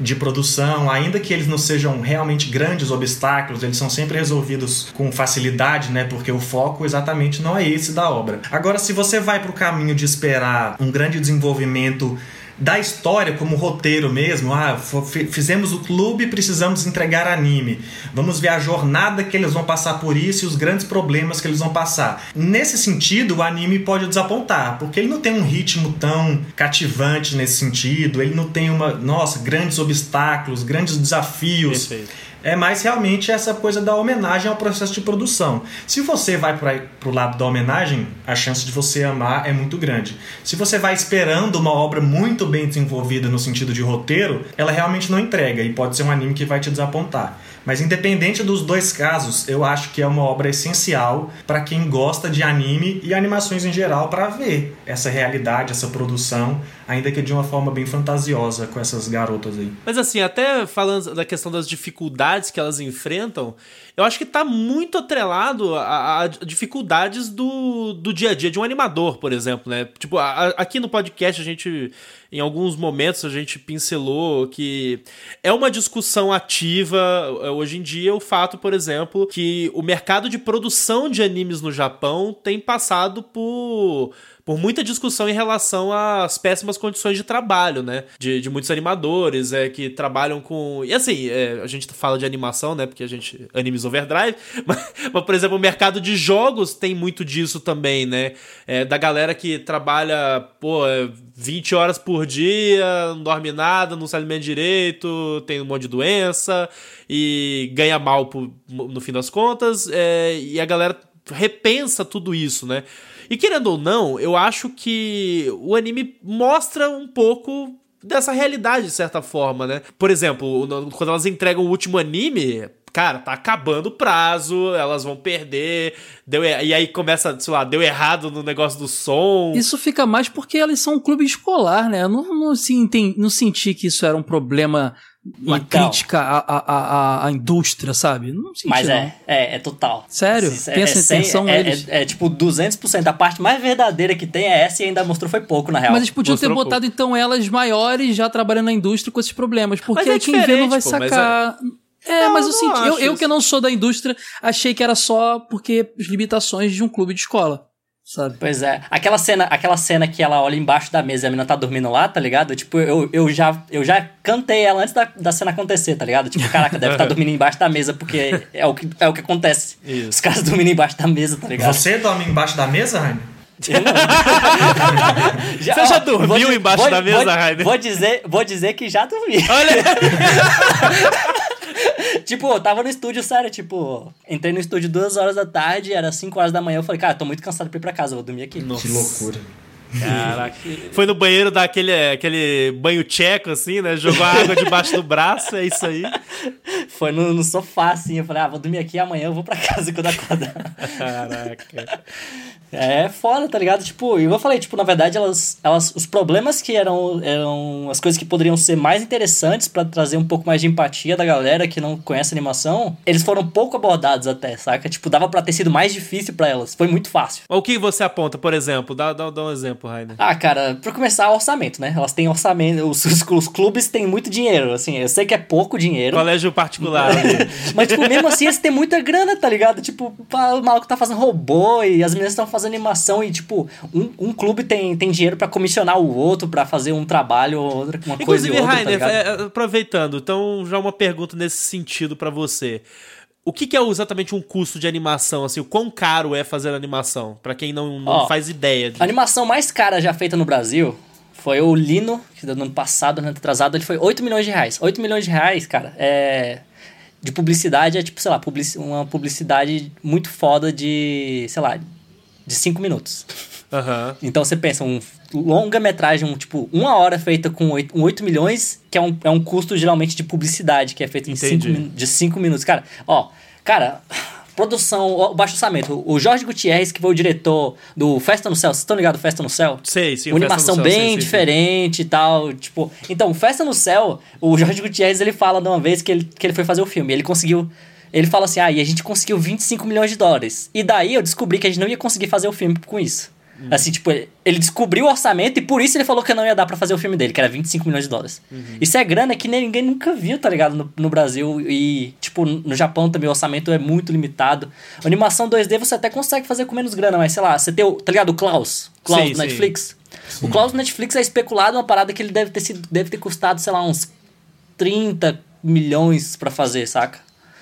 de produção, ainda que eles não sejam realmente grandes obstáculos, eles são sempre resolvidos com facilidade, né? Porque o foco exatamente não é esse da obra. Agora, se você vai para o caminho de esperar um grande desenvolvimento da história como roteiro mesmo. Ah, fizemos o clube, precisamos entregar anime. Vamos ver a jornada que eles vão passar por isso e os grandes problemas que eles vão passar. Nesse sentido, o anime pode desapontar, porque ele não tem um ritmo tão cativante nesse sentido, ele não tem uma, nossa, grandes obstáculos, grandes desafios. Perfeito é mais realmente essa coisa da homenagem ao processo de produção. Se você vai para o lado da homenagem, a chance de você amar é muito grande. Se você vai esperando uma obra muito bem desenvolvida no sentido de roteiro, ela realmente não entrega e pode ser um anime que vai te desapontar. Mas independente dos dois casos, eu acho que é uma obra essencial para quem gosta de anime e animações em geral para ver essa realidade, essa produção, ainda que de uma forma bem fantasiosa com essas garotas aí. Mas assim, até falando da questão das dificuldades que elas enfrentam, eu acho que está muito atrelado a, a, dificuldades do, do dia a dia de um animador, por exemplo, né? Tipo, a, aqui no podcast a gente, em alguns momentos, a gente pincelou que é uma discussão ativa é, hoje em dia o fato, por exemplo, que o mercado de produção de animes no Japão tem passado por por muita discussão em relação às péssimas condições de trabalho, né? De, de muitos animadores é, que trabalham com. E assim, é, a gente fala de animação, né? Porque a gente. Animes Overdrive. Mas, mas, por exemplo, o mercado de jogos tem muito disso também, né? É, da galera que trabalha, pô, 20 horas por dia, não dorme nada, não se alimenta direito, tem um monte de doença e ganha mal no fim das contas. É, e a galera repensa tudo isso, né? E querendo ou não, eu acho que o anime mostra um pouco dessa realidade, de certa forma, né? Por exemplo, quando elas entregam o último anime, cara, tá acabando o prazo, elas vão perder, deu, e aí começa, sei lá, deu errado no negócio do som. Isso fica mais porque elas são um clube escolar, né? Eu não, não, não, não senti que isso era um problema uma então, crítica à, à, à, indústria, sabe? Não senti, Mas é, é, é total. Sério? É, tem essa intenção é, neles? É, é, tipo 200%. A parte mais verdadeira que tem é essa e ainda mostrou foi pouco, na real. Mas eles podiam mostrou ter botado, pouco. então, elas maiores já trabalhando na indústria com esses problemas. Porque é quem vê não vai pô, sacar... É, não, mas eu senti. Eu, eu, que não sou da indústria, achei que era só porque as limitações de um clube de escola. Sabe? Pois é. Aquela cena, aquela cena que ela olha embaixo da mesa e a menina tá dormindo lá, tá ligado? Tipo, eu, eu, já, eu já cantei ela antes da, da cena acontecer, tá ligado? Tipo, caraca, deve estar tá dormindo embaixo da mesa, porque é o que, é o que acontece. Isso. Os caras dormindo embaixo da mesa, tá ligado? Você dorme embaixo da mesa, Rainer? já, Você já dormiu vou, embaixo vou, da mesa, vou, Rainer? Vou dizer, vou dizer que já dormi. Olha! tipo, eu tava no estúdio, sério, tipo, entrei no estúdio duas horas da tarde, era 5 horas da manhã, eu falei, cara, tô muito cansado pra ir pra casa, vou dormir aqui. Nossa. Que loucura. Caraca. Foi no banheiro dar aquele, aquele banho tcheco, assim, né? Jogou a água debaixo do braço, é isso aí. Foi no, no sofá, assim. Eu falei, ah, vou dormir aqui amanhã eu vou pra casa quando acordar. Caraca. É foda, tá ligado? Tipo, eu falei, tipo, na verdade, elas, elas, os problemas que eram, eram as coisas que poderiam ser mais interessantes para trazer um pouco mais de empatia da galera que não conhece animação, eles foram pouco abordados até, saca? Tipo, dava pra ter sido mais difícil para elas. Foi muito fácil. O que você aponta, por exemplo? Dá, dá, dá um exemplo, Rainer. Ah, cara, pra começar, orçamento, né? Elas têm orçamento, os, os, clubes têm muito dinheiro, assim, eu sei que é pouco dinheiro. Colégio particular. Mas, tipo, mesmo assim, eles têm muita grana, tá ligado? Tipo, o maluco tá fazendo robô e as meninas estão fazendo animação e, tipo, um, um clube tem, tem dinheiro para comissionar o outro para fazer um trabalho ou outra, uma Inclusive, coisa e outra, Rainer, tá é, aproveitando, então já uma pergunta nesse sentido para você. O que, que, é exatamente um custo de animação? Assim, o quão caro é fazer animação? para quem não, não Ó, faz ideia. De... A animação mais cara já feita no Brasil foi o Lino, que no ano passado, no ano atrasado, ele foi 8 milhões de reais. 8 milhões de reais, cara, é de publicidade é tipo, sei lá, publici uma publicidade muito foda de, sei lá, de 5 minutos. Uhum. Então você pensa, um longa-metragem, um, tipo, uma hora feita com 8, 8 milhões, que é um, é um custo geralmente de publicidade, que é feito em cinco, de 5 minutos. Cara, ó, cara, produção, baixo orçamento. O Jorge Gutierrez, que foi o diretor do Festa no Céu, vocês estão ligados Festa no Céu? Sei, sim. Uma animação Céu, bem sim, diferente sim. e tal, tipo... Então, Festa no Céu, o Jorge Gutierrez, ele fala de uma vez que ele, que ele foi fazer o filme. Ele conseguiu... Ele fala assim, ah, e a gente conseguiu 25 milhões de dólares. E daí eu descobri que a gente não ia conseguir fazer o filme com isso. Uhum. Assim, tipo, ele descobriu o orçamento e por isso ele falou que não ia dar para fazer o filme dele, que era 25 milhões de dólares. Uhum. Isso é grana que ninguém nunca viu, tá ligado? No, no, Brasil e, tipo, no Japão também o orçamento é muito limitado. A animação 2D você até consegue fazer com menos grana, mas sei lá, você tem o, tá ligado? O Klaus, Klaus sim, do Netflix. Sim. O Klaus do Netflix é especulado uma parada que ele deve ter sido, deve ter custado, sei lá, uns 30 milhões para fazer, saca?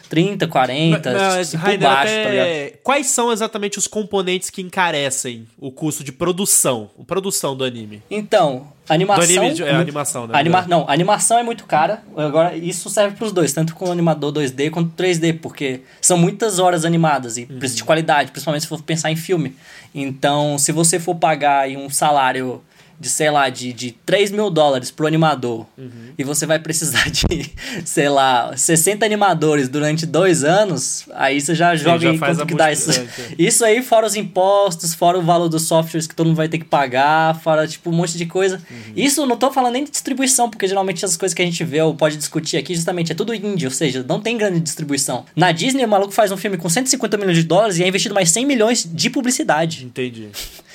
30, 40, mas, tipo, Rainer, baixo, tá ligado? Quais são exatamente os componentes que encarecem o custo de produção, a produção do anime? Então, animação... Do anime, é, animação, né? Anima, não, animação é muito cara. Agora, isso serve para os dois, tanto com o animador 2D quanto 3D, porque são muitas horas animadas e uhum. de qualidade, principalmente se for pensar em filme. Então, se você for pagar um salário de, sei lá, de, de 3 mil dólares pro animador uhum. e você vai precisar de, sei lá, 60 animadores durante dois anos, aí você já joga já em quanto que dá isso. Isso aí, fora os impostos, fora o valor dos softwares que todo mundo vai ter que pagar, fora, tipo, um monte de coisa. Uhum. Isso não tô falando nem de distribuição, porque geralmente as coisas que a gente vê ou pode discutir aqui, justamente, é tudo indie, ou seja, não tem grande distribuição. Na Disney, o maluco faz um filme com 150 milhões de dólares e é investido mais 100 milhões de publicidade. Entendi.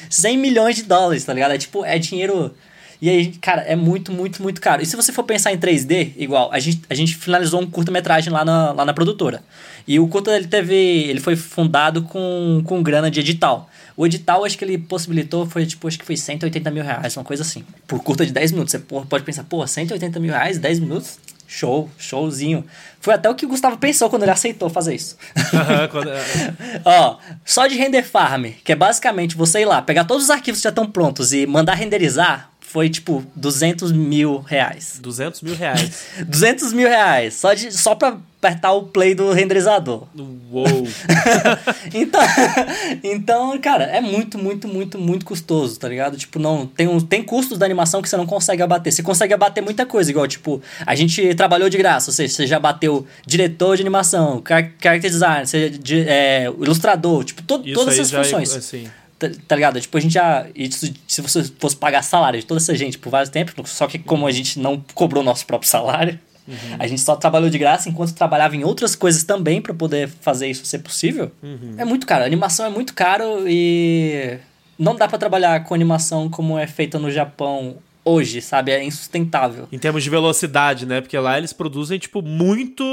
100 milhões de dólares, tá ligado? É tipo, é dinheiro. E aí, cara, é muito, muito, muito caro. E se você for pensar em 3D, igual, a gente, a gente finalizou um curta-metragem lá na, lá na produtora. E o curta ele teve. Ele foi fundado com, com grana de edital. O edital, acho que ele possibilitou, foi tipo, acho que foi 180 mil reais, uma coisa assim. Por curta de 10 minutos. Você pode pensar, pô, 180 mil reais, 10 minutos? Show, showzinho. Foi até o que o Gustavo pensou quando ele aceitou fazer isso. Uhum, quando... É. Ó, só de render farm, que é basicamente você ir lá, pegar todos os arquivos que já estão prontos e mandar renderizar, foi tipo 200 mil reais. 200 mil reais. 200 mil reais. Só, de, só pra apertar o play do renderizador. Uou! então, então, cara, é muito, muito, muito, muito custoso, tá ligado? Tipo, não. Tem, um, tem custos da animação que você não consegue abater. Você consegue abater muita coisa, igual, tipo, a gente trabalhou de graça, ou seja, você já bateu diretor de animação, character design, você, de, é, ilustrador, tipo, to, todas essas é funções. É, assim Tá, tá, ligado? Tipo, a gente já. Isso, se você fosse pagar salário de toda essa gente por vários tempos, só que como a gente não cobrou nosso próprio salário, uhum. a gente só trabalhou de graça enquanto trabalhava em outras coisas também para poder fazer isso ser possível. Uhum. É muito caro. A animação é muito caro e não dá para trabalhar com animação como é feita no Japão hoje, sabe? É insustentável. Em termos de velocidade, né? Porque lá eles produzem, tipo, muito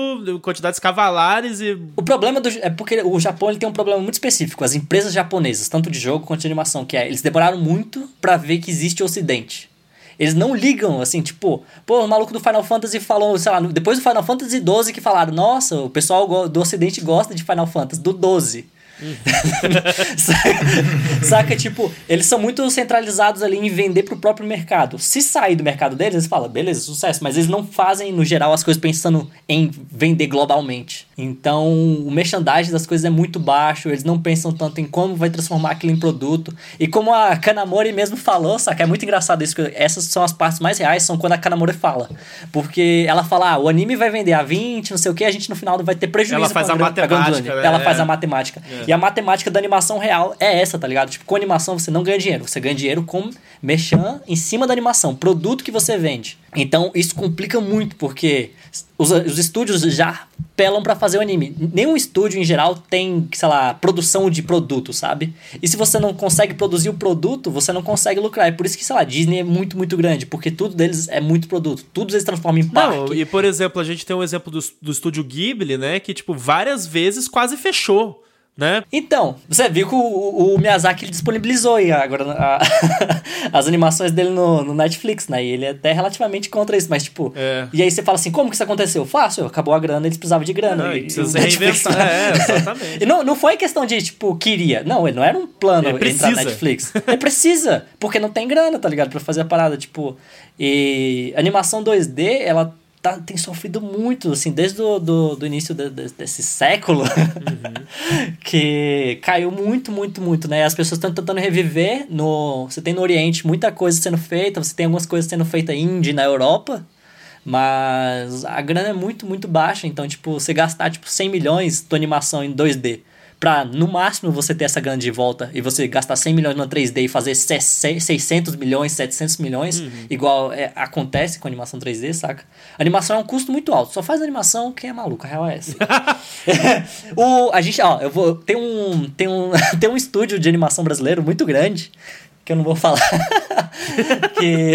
quantidades cavalares e. O problema do, é porque o Japão ele tem um problema muito específico. As empresas japonesas, tanto de jogo quanto de animação, que é, eles demoraram muito para ver que existe o Ocidente. Eles não ligam, assim, tipo, pô, o maluco do Final Fantasy falou, sei lá, depois do Final Fantasy 12 que falaram, nossa, o pessoal do Ocidente gosta de Final Fantasy, do 12. Saca, tipo, eles são muito centralizados ali em vender pro próprio mercado. Se sair do mercado deles, eles falam, beleza, sucesso, mas eles não fazem, no geral, as coisas pensando em vender globalmente. Então, o merchandising das coisas é muito baixo, eles não pensam tanto em como vai transformar aquilo em produto. E como a Kanamori mesmo falou, saca, é muito engraçado isso, essas são as partes mais reais, são quando a Kanamori fala. Porque ela fala, ah, o anime vai vender a 20, não sei o que, a gente no final vai ter prejuízo. Ela faz a, a matemática. Né? Ela faz a matemática. É. E a matemática da animação real é essa, tá ligado? Tipo, com animação você não ganha dinheiro. Você ganha dinheiro com merchan em cima da animação, produto que você vende. Então isso complica muito, porque os, os estúdios já pelam para fazer o anime. Nenhum estúdio em geral tem, sei lá, produção de produto, sabe? E se você não consegue produzir o produto, você não consegue lucrar. É por isso que, sei lá, Disney é muito, muito grande, porque tudo deles é muito produto. Tudo eles transformam em parque. Não, e por exemplo, a gente tem um exemplo do, do estúdio Ghibli, né, que tipo várias vezes quase fechou né? Então, você viu que o, o, o Miyazaki disponibilizou aí agora a, as animações dele no, no, Netflix, né? E ele é até relativamente contra isso, mas tipo. É. E aí você fala assim: como que isso aconteceu? Fácil, acabou a grana, eles precisavam de grana. Não, e, precisa reinventar. é, exatamente. e não, não foi questão de, tipo, queria. Não, não era um plano é, entrar na Netflix. Ele precisa, porque não tem grana, tá ligado? Pra fazer a parada. Tipo, e animação 2D, ela tá, tem sofrido muito, assim, desde o do, do início de, de, desse século, uhum. que caiu muito, muito, muito, né? As pessoas estão tentando reviver no... Você tem no Oriente muita coisa sendo feita, você tem algumas coisas sendo feitas indie na Europa, mas a grana é muito, muito baixa, então, tipo, você gastar, tipo, 100 milhões de animação em 2D pra no máximo você ter essa grana de volta e você gastar 100 milhões no 3D e fazer 600 milhões, 700 milhões, uhum. igual é, acontece com animação 3D, saca? animação é um custo muito alto, só faz animação quem é maluco, a real é essa. o, a gente, ó, eu vou, tem um, tem um, tem um estúdio de animação brasileiro muito grande que eu não vou falar. que,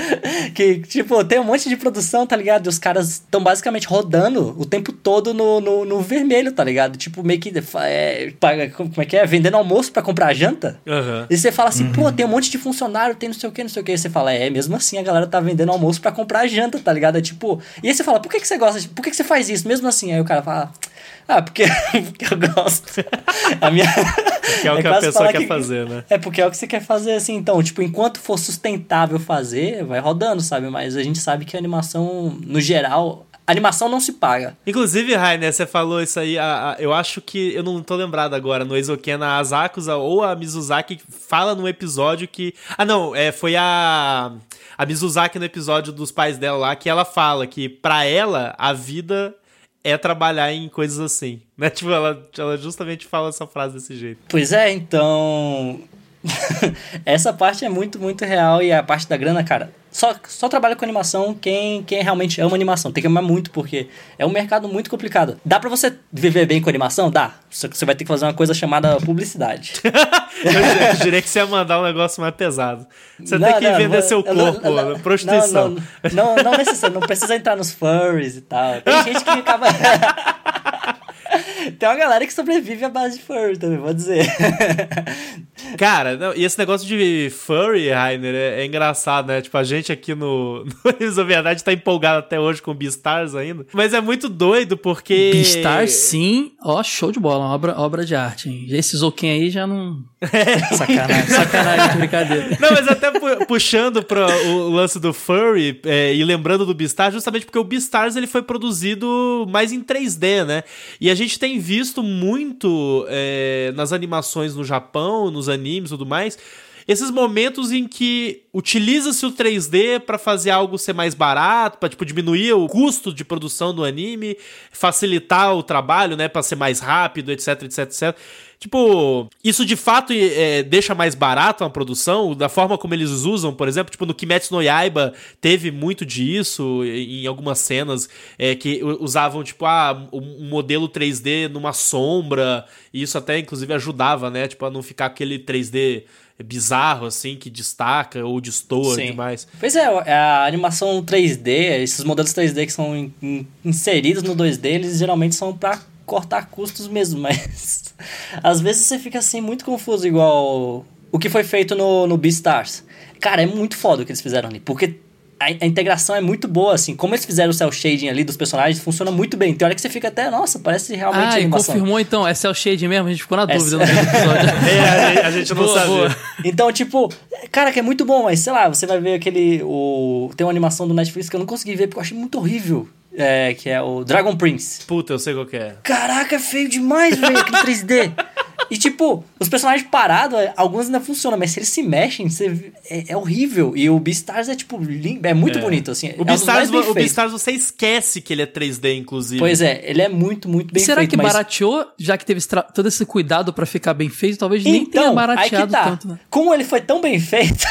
que, tipo, tem um monte de produção, tá ligado? E os caras estão basicamente rodando o tempo todo no, no, no, vermelho, tá ligado? Tipo, meio que. É, como é que é? Vendendo almoço para comprar janta. Uhum. E você fala assim, uhum. pô, tem um monte de funcionário, tem não sei o que, não sei o que. E você fala, é, mesmo assim a galera tá vendendo almoço para comprar janta, tá ligado? É tipo. E aí você fala, por que, que você gosta? Por que, que você faz isso? Mesmo assim, aí o cara fala. Ah, porque, porque eu gosto. A minha. Que é o é que a pessoa quer que, fazer, né? É porque é o que você quer fazer, assim. Então, tipo, enquanto for sustentável fazer, vai rodando, sabe? Mas a gente sabe que a animação, no geral, a animação não se paga. Inclusive, Rainer, você falou isso aí. A, a, eu acho que. Eu não tô lembrado agora. No Eizouken, a Asakusa ou a Mizuzaki fala num episódio que. Ah, não. É, foi a. A Mizuzaki no episódio dos pais dela lá que ela fala que para ela a vida é trabalhar em coisas assim. Né? Tipo, ela, ela justamente fala essa frase desse jeito. Pois é, então. essa parte é muito, muito real. E a parte da grana, cara, só, só trabalha com animação quem, quem realmente ama animação. Tem que amar muito, porque é um mercado muito complicado. Dá pra você viver bem com animação? Dá. Só que você vai ter que fazer uma coisa chamada publicidade. eu, diria que você ia mandar um negócio mais pesado. Você não, tem que não, vender não, seu corpo, não, prostituição. Não, não, não, não, necessariamente, não precisa entrar nos furries e tal. Tem gente que acaba. Tem uma galera que sobrevive à base de furry também, vou dizer. Cara, não, e esse negócio de furry, Rainer, é, é, engraçado, né? Tipo, a gente aqui no, no Verdade tá empolgado até hoje com Beastars ainda. Mas é muito doido porque. Beastars, sim. Ó, show de bola, obra, obra de arte, hein? Esse Zoken aí já não. É. Sacanagem, sacanagem, brincadeira. Não, mas até puxando pro o lance do furry é, e lembrando do Beastars, justamente porque o Beastars ele foi produzido mais em 3D, né? E a gente tem visto muito é, nas animações no Japão, nos animes e tudo mais, esses momentos em que utiliza-se o 3D para fazer algo ser mais barato, para tipo diminuir o custo de produção do anime, facilitar o trabalho, né, para ser mais rápido, etc, etc, etc. Tipo, isso de fato é, deixa mais barato a produção, da forma como eles usam, por exemplo, tipo no Kimetsu no Yaiba teve muito disso em algumas cenas é, que usavam tipo ah, um modelo 3D numa sombra, e isso até inclusive ajudava, né, tipo a não ficar aquele 3D bizarro, assim, que destaca ou destoa Sim. demais. Pois é, a animação 3D, esses modelos 3D que são in- in- inseridos no 2D, eles geralmente são pra cortar custos mesmo, mas às vezes você fica assim muito confuso, igual o que foi feito no, no Beastars. Cara, é muito foda o que eles fizeram ali, porque a, a integração é muito boa, assim, como eles fizeram o cel shading ali dos personagens, funciona muito bem. Tem hora que você fica até, nossa, parece realmente Ah, e animação. confirmou então, é cel shade mesmo? A gente ficou na É dúvida no cel- mesmo episódio. É, a gente, a gente não Boa, sabia. boa. Então, tipo, cara, que é muito bom, mas sei lá, você vai ver aquele. O, tem uma animação do Netflix que eu não consegui ver porque eu achei muito horrível. É, que é o Dragon Prince. Puta, eu sei qual que é. Caraca, é feio demais, velho, aquele 3D. E tipo, os personagens parados, é, alguns ainda funcionam, mas se eles se mexem, você, é, é horrível. E o Beastars é, tipo, lindo, é muito É. bonito, assim. é O mais Beastars, o. Beastars você esquece que ele é 3D, inclusive. Pois é, ele é muito, muito bem Será feito. que mas... barateou, já que teve todo esse cuidado pra ficar bem feito? Talvez nem tenha Então, aí barateado que tá. tanto, né? Como ele foi tão bem feito,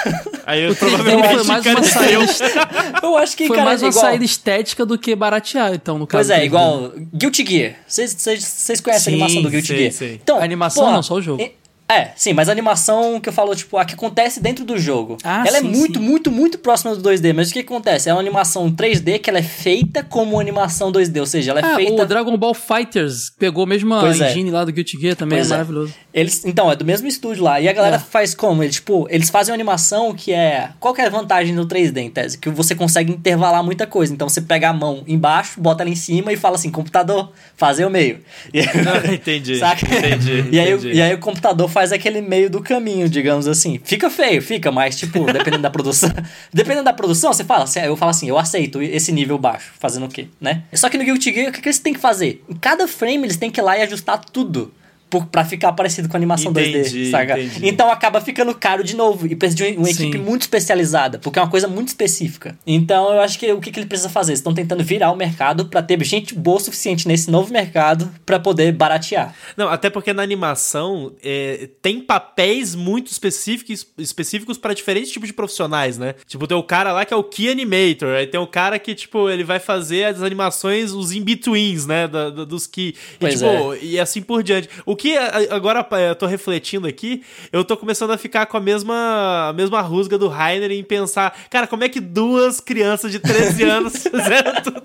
Aí eu O 3D foi provavelmente mais uma saída, eu acho que, foi cara, mais uma igual... saída estética do que baratear, então, no caso. Pois é, do 3D. igual Guilty Gear. Vocês- conhecem Sim, a animação do Guilty sei, Gear? sei. Então, A animação não, só o jogo. É, sim, mas a animação que eu falo, tipo, a que acontece dentro do jogo. Ah, ela é sim, muito, sim. muito, muito próxima do 2D. Mas o que acontece? É uma animação 3D que ela é feita como animação 2D. Ou seja, ela é Ah, feita. o Dragon Ball Fighters pegou mesmo a Pois é. engine lá do Guilty Gear também, Pois é é. maravilhoso. Eles, então, é do mesmo estúdio lá. E a galera É. faz como? Eles, tipo, eles fazem uma animação que é. Qual que é a vantagem do 3D, em tese? Que você consegue intervalar muita coisa. Então você pega a mão embaixo, bota ela em cima e fala assim: computador, fazer o meio. E- Ah, entendi. Saca? Entendi. E aí, e aí o computador faz aquele meio do caminho, digamos assim. Fica feio, fica, mas, tipo, dependendo da produção. Dependendo da produção, você fala, eu falo assim, eu aceito esse nível baixo, fazendo o quê, né? Só que no Guilty Gear, o que, que eles têm que fazer? Em cada frame, eles têm que ir lá e ajustar tudo. Por, pra ficar parecido com a animação Entendi, 2D, saca? entendi. Então acaba ficando caro de novo. E precisa de uma equipe muito especializada, porque é uma coisa muito específica. Então eu acho que o que, que ele precisa fazer? Eles estão tentando virar o mercado pra ter gente boa o suficiente nesse novo mercado pra poder baratear. Não, até porque na animação é, tem papéis muito específicos específicos para diferentes tipos de profissionais, né? Tipo, tem o cara lá que é o Key Animator, aí tem o cara que, tipo, ele vai fazer as animações, os in-betweens, né? da- da- dos Key. E, tipo, e assim por diante. O que agora eu tô refletindo aqui, eu tô começando a ficar com a mesma, a mesma rusga do Rainer em pensar, cara, como é que duas crianças de 13 anos fizeram tudo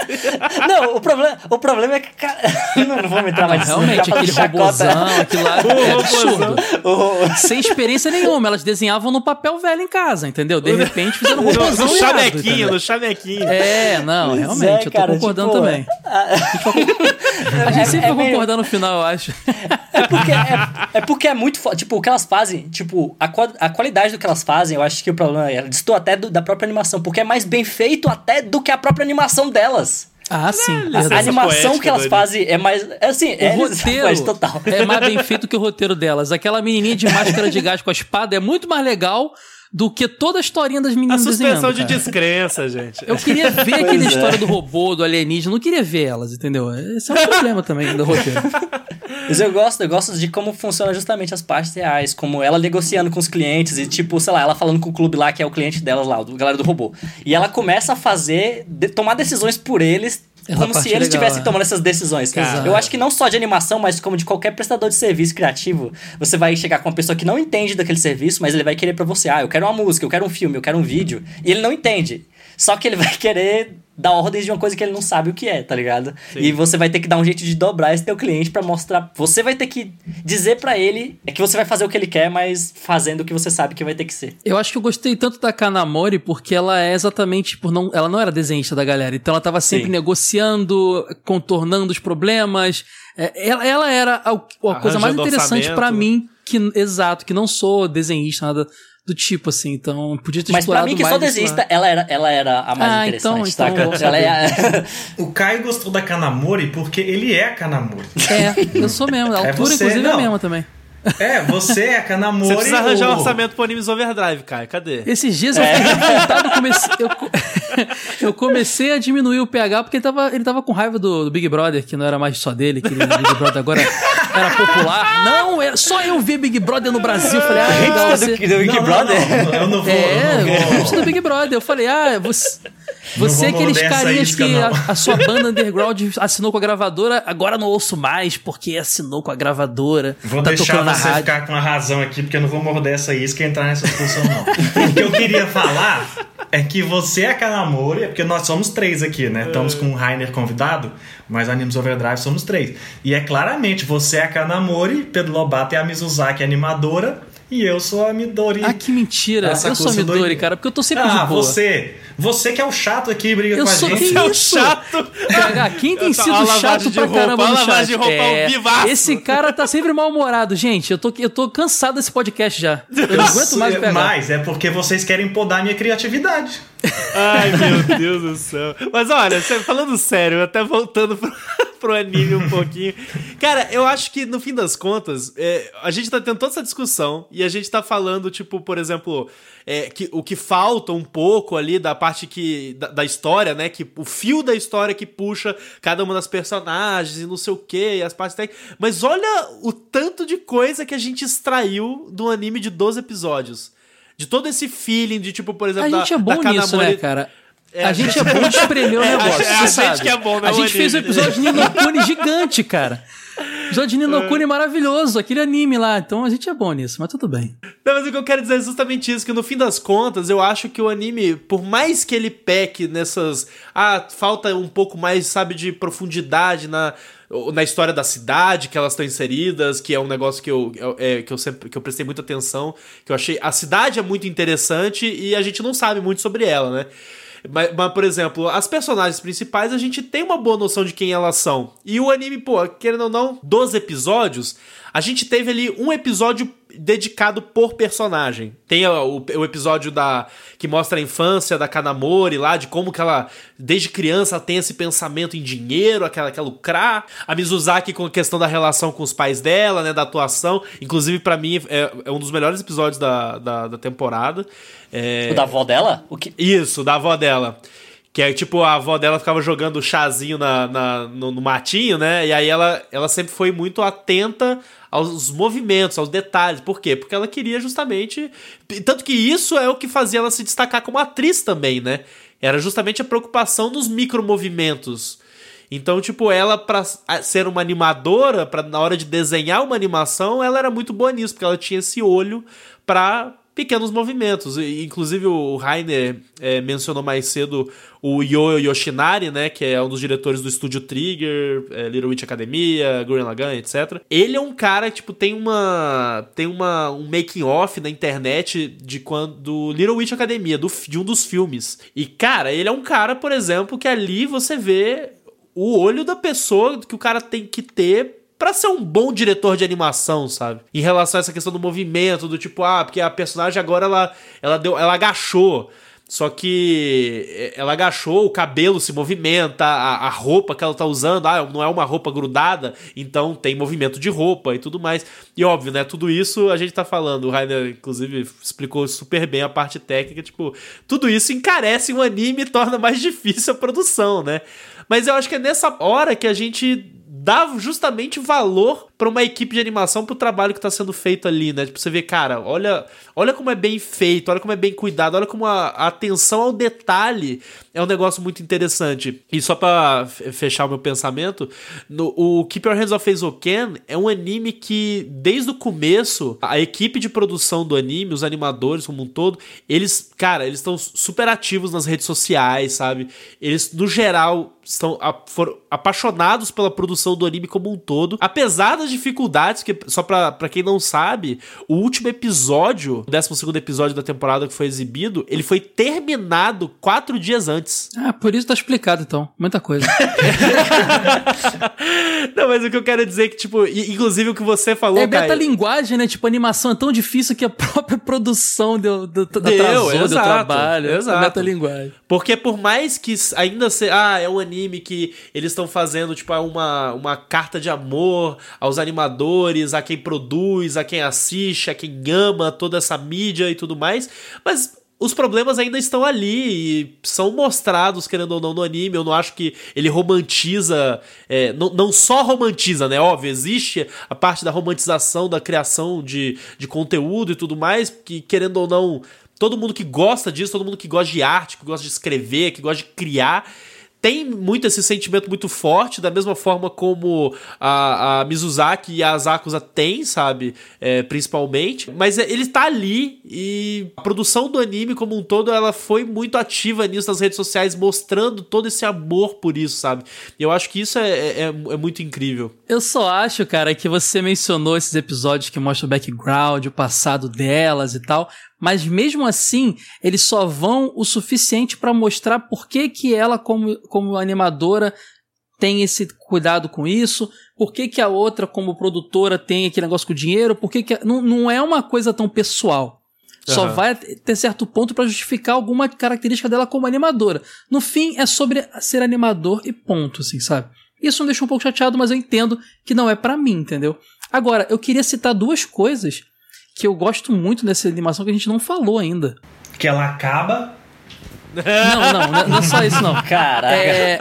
Não, o problema, o problema é que, cara. Não, não vamos entrar mais nisso. Realmente, aquele robôzão, aquilo lá é absurdo. O- Sem experiência nenhuma, elas desenhavam no papel velho em casa, entendeu? De repente fizeram um robôzão no chamequinho, no chamequinho. É, não, Pois realmente, é, eu tô cara, concordando tipo, também. A gente sempre é vai meio- concordar no final, eu acho. É porque é, é porque é muito foda. Tipo, o que elas fazem, tipo, a, a qualidade do que elas fazem, eu acho que o problema é, distou até do- da própria animação, porque é mais bem feito até do que a própria animação delas. Ah, sim. A, Licença verdade. animação que elas doido. fazem é mais. É assim, O é roteiro é total. é mais bem feito que o roteiro delas. Aquela menininha de máscara de gás com a espada é muito mais legal do que toda a historinha das A meninas suspensão desenhando, de cara. descrença, gente. Eu queria ver aquela é. história do robô, do alienígena, não queria ver elas, entendeu? Esse é um problema também do roteiro. Mas eu gosto, eu gosto de como funciona justamente as partes reais, como ela negociando com os clientes e, tipo, sei lá, ela falando com o clube lá, que é o cliente delas lá, o galera do robô. E ela começa a fazer, de- tomar decisões por eles, Essa como se é eles legal, estivessem é. tomando essas decisões. Exato. Eu acho que não só de animação, mas como de qualquer prestador de serviço criativo, você vai chegar com uma pessoa que não entende daquele serviço, mas ele vai querer pra você, ah, eu quero uma música, eu quero um filme, eu quero um vídeo, e ele não entende. Só que ele vai querer dar ordens de uma coisa que ele não sabe o que é, tá ligado? Sim. E você vai ter que dar um jeito de dobrar esse teu cliente pra mostrar. Você vai ter que dizer pra ele é que você vai fazer o que ele quer, mas fazendo o que você sabe que vai ter que ser. Eu acho que eu gostei tanto da Kanamori porque ela é exatamente por não, ela não era desenhista da galera, então ela tava sempre Sim. negociando, contornando os problemas. É, ela, ela era a, a coisa mais interessante pra mim, que exato, que não sou desenhista nada do tipo assim, então podia ter Mas pra mim, que esse desista, ela era, ela era a mais Ah, interessante, então- então vou Ela é. O Caio gostou da Kanamori porque ele é a Kanamori. É, eu sou mesmo, a É altura você, inclusive é a não. mesma também. É, você é a Kanamori. Você precisa arranjar um o- orçamento pro Animes Overdrive, Caio. Cadê? Esses dias eu É. fiquei revoltado, comecei, eu, eu comecei a diminuir o pH porque ele tava, ele tava com raiva do, do Big Brother, que não era mais só dele, que ele- o Big Brother agora era popular. Não, era, só eu vi Big Brother no Brasil. Eu falei, ah, legal, do, você... do Big Não, não, Brother. não, eu não vou. É, eu não o vou. do Big Brother. Eu falei, ah, você... Você é aqueles carinhas isca, que não. a, a sua banda underground assinou com a gravadora, agora não ouço mais porque assinou com a gravadora. Vou tá deixar você ficar com a razão aqui, porque eu não vou morder essa isca e entrar nessa discussão, não. o que eu queria falar é que você é a Kanamori, é porque nós somos três aqui, né? Estamos com o Rainer convidado, mas Animes Overdrive somos três. E é claramente, você é a Kanamori, Pedro Lobato é a Mizuzaki animadora, e eu sou a Midori. Ah, que mentira. Essa eu sou a Midori, doido. cara, porque eu tô sempre Ah, de boa. você. Você que é o chato aqui briga Eu com a sou gente. que é o chato. PH, quem tem sido chato pra roupa, caramba no chat? de roupa ao vivaço. esse cara tá sempre mal-humorado, gente. Eu tô, eu tô cansado desse podcast já. Eu não aguento mais PH. Mas é porque vocês querem podar minha criatividade. Ai, meu Deus do céu. Mas olha, falando sério, até voltando pro, pro anime um pouquinho. Cara, eu acho que no fim das contas, é, a gente tá tendo toda essa discussão e a gente tá falando, tipo, por exemplo, é, que, o que falta um pouco ali da parte que, da, da história, né? Que o fio da história que puxa cada uma das personagens e não sei o que, e as partes técnicas. Mas olha o tanto de coisa que a gente extraiu do anime de 12 episódios. De todo esse feeling de, tipo, por exemplo, A gente da, é bom da nisso, né, cara? É, a gente é bom de espremer o É, a negócio. gente- a gente que é bom, não A gente fez um anime. episódio de Ninokuni gigante, cara. Episódio de Ninokuni maravilhoso, aquele anime lá. Então a gente é bom nisso, mas tudo bem. Não, mas o que eu quero dizer é justamente isso, que no fim das contas, eu acho que o anime, por mais que ele peque nessas... Ah, falta um pouco mais, sabe, de profundidade na, na história da cidade que elas estão inseridas, que é um negócio que eu, eu- é, que eu sempre que eu prestei muita atenção, que eu achei... A cidade é muito interessante e a gente não sabe muito sobre ela, né? Mas, mas, por exemplo, as personagens principais a gente tem uma boa noção de quem elas são. E o anime, pô, querendo ou não, 12 episódios, a gente teve ali um episódio dedicado por personagem. Tem o, o episódio da que mostra a infância da Kanamori lá, de como que ela, desde criança, tem esse pensamento em dinheiro, aquela quer lucrar. A Mizuzaki com a questão da relação com os pais dela, né, da atuação. Inclusive, pra mim, é, é um dos melhores episódios da, da, da temporada. É, O da avó dela? O que... isso, da avó dela. Que é tipo, a avó dela ficava jogando chazinho na, na- no, no matinho, né? E aí ela, ela sempre foi muito atenta aos movimentos, aos detalhes. Por quê? Porque ela queria justamente. Tanto que isso é o que fazia ela se destacar como atriz também, né? Era justamente a preocupação nos micromovimentos. Então, tipo, ela, pra ser uma animadora, pra, na hora de desenhar uma animação, ela era muito boa nisso, porque ela tinha esse olho pra pequenos movimentos. Inclusive, o Rainer é, mencionou mais cedo o Yo Yoshinari, né? Que é um dos diretores do estúdio Trigger, é, Little Witch Academia, Gurren Lagann, etc. Ele é um cara tipo, tem uma. Tem uma, um making-off na internet de quando. Little Witch Academia, do, de um dos filmes. E, cara, ele é um cara, por exemplo, que ali você vê o olho da pessoa que o cara tem que ter pra ser um bom diretor de animação, sabe? Em relação a essa questão do movimento, do tipo, ah, porque a personagem agora ela ela deu, ela agachou. Só que ela agachou, o cabelo se movimenta, a, a roupa que ela tá usando, ah, não é uma roupa grudada, então tem movimento de roupa e tudo mais. E óbvio, né, tudo isso a gente tá falando, o Rainer, inclusive, explicou super bem a parte técnica, tipo, tudo isso encarece um anime e torna mais difícil a produção, né? Mas eu acho que é nessa hora que a gente dá justamente valor pra uma equipe de animação pro trabalho que tá sendo feito ali, né? Tipo, você vê, cara, olha, olha como é bem feito, olha como é bem cuidado, olha como a, a atenção ao detalhe é um negócio muito interessante. E só pra f- fechar o meu pensamento, no, o Keep Your Hands Off Eizouken é um anime que, desde o começo, a equipe de produção do anime, os animadores como um todo, eles, cara, eles estão super ativos nas redes sociais, sabe? Eles, no geral, estão a- foram apaixonados pela produção do anime como um todo, apesar das dificuldades, que só pra, pra quem não sabe, o último episódio, o 12 episódio da temporada que foi exibido, ele foi terminado quatro dias antes. Ah, por isso tá explicado então. Muita coisa. não, mas o que eu quero dizer é que, tipo, inclusive o que você falou, é Caio- metalinguagem, né? Tipo, animação é tão difícil que a própria produção deu, deu, Deu, atrasou, deu exato, trabalho. exato. É metalinguagem. Porque por mais que ainda se, ah, é um anime que eles estão fazendo tipo é uma, uma carta de amor aos animadores, a quem produz, a quem assiste, a quem ama toda essa mídia e tudo mais, mas os problemas ainda estão ali e são mostrados, querendo ou não, no anime. Eu não acho que ele romantiza. é, não, não só romantiza, né? Óbvio, existe a parte da romantização, da criação de, de conteúdo e tudo mais, que, querendo ou não, todo mundo que gosta disso, todo mundo que gosta de arte, que gosta de escrever, que gosta de criar, tem muito esse sentimento muito forte, da mesma forma como a, a Mizuzaki e a Asakusa tem, sabe? É, principalmente. Mas é, ele tá ali e a produção do anime como um todo, ela foi muito ativa nisso nas redes sociais, mostrando todo esse amor por isso, sabe? E eu acho que isso é, é, é, é muito incrível. Eu só acho, cara, que você mencionou esses episódios que mostram o background, o passado delas e tal, mas mesmo assim, eles só vão o suficiente para mostrar por que, que ela, como, como animadora, tem esse cuidado com isso, por que, que a outra, como produtora, tem aquele negócio com o dinheiro, por que, que. Não, não é uma coisa tão pessoal. Só uhum. vai ter certo ponto para justificar alguma característica dela como animadora. No fim, é sobre ser animador e ponto, assim, sabe? Isso me deixa um pouco chateado, mas eu entendo que não é para mim, entendeu? Agora, eu queria citar duas coisas que eu gosto muito dessa animação que a gente não falou ainda. Que ela acaba. Não, não, não é só isso, não. Caraca. É,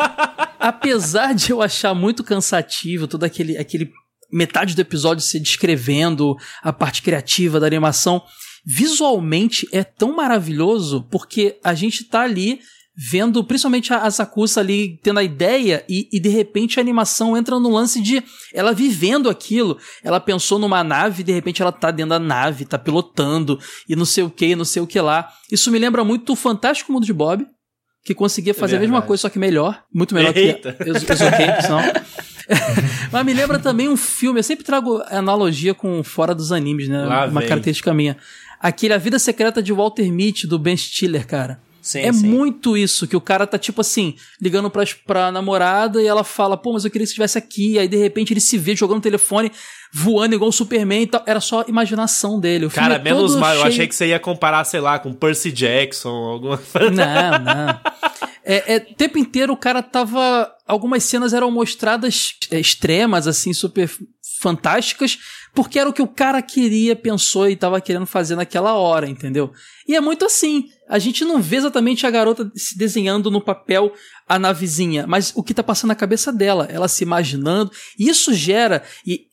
apesar de eu achar muito cansativo todo aquele, aquele metade do episódio se descrevendo a parte criativa da animação, visualmente é tão maravilhoso porque a gente tá ali vendo principalmente a, Sakusa ali tendo a ideia e, e, de repente a animação entra no lance de ela vivendo aquilo. Ela pensou numa nave, de repente ela tá dentro da nave, tá pilotando e não sei o que, não sei o que lá. Isso me lembra muito o Fantástico Mundo de Bob, que conseguia fazer é a mesma coisa, só que melhor. Muito melhor Eita. que Exoquei, senão. Mas me lembra também um filme, eu sempre trago analogia com fora dos animes, né? Lá Uma vem. característica minha. Aquele A Vida Secreta de Walter Mitty, do Ben Stiller, cara. Sim, é sim. muito isso, que o cara tá tipo assim, ligando pra, pra namorada e ela fala, pô, mas eu queria que você estivesse aqui. Aí de repente ele se vê jogando o telefone, voando igual o Superman e tal. Era só imaginação dele. O cara, é menos mal, cheio... eu achei que você ia comparar, sei lá, com Percy Jackson, alguma coisa. Não, não. É, é, o tempo inteiro o cara tava. Algumas cenas eram mostradas é, extremas, assim, super fantásticas, porque era o que o cara queria, pensou e tava querendo fazer naquela hora, entendeu? E é muito assim. A gente não vê exatamente a garota se desenhando no papel a navezinha, mas o que tá passando na cabeça dela, ela se imaginando. E isso gera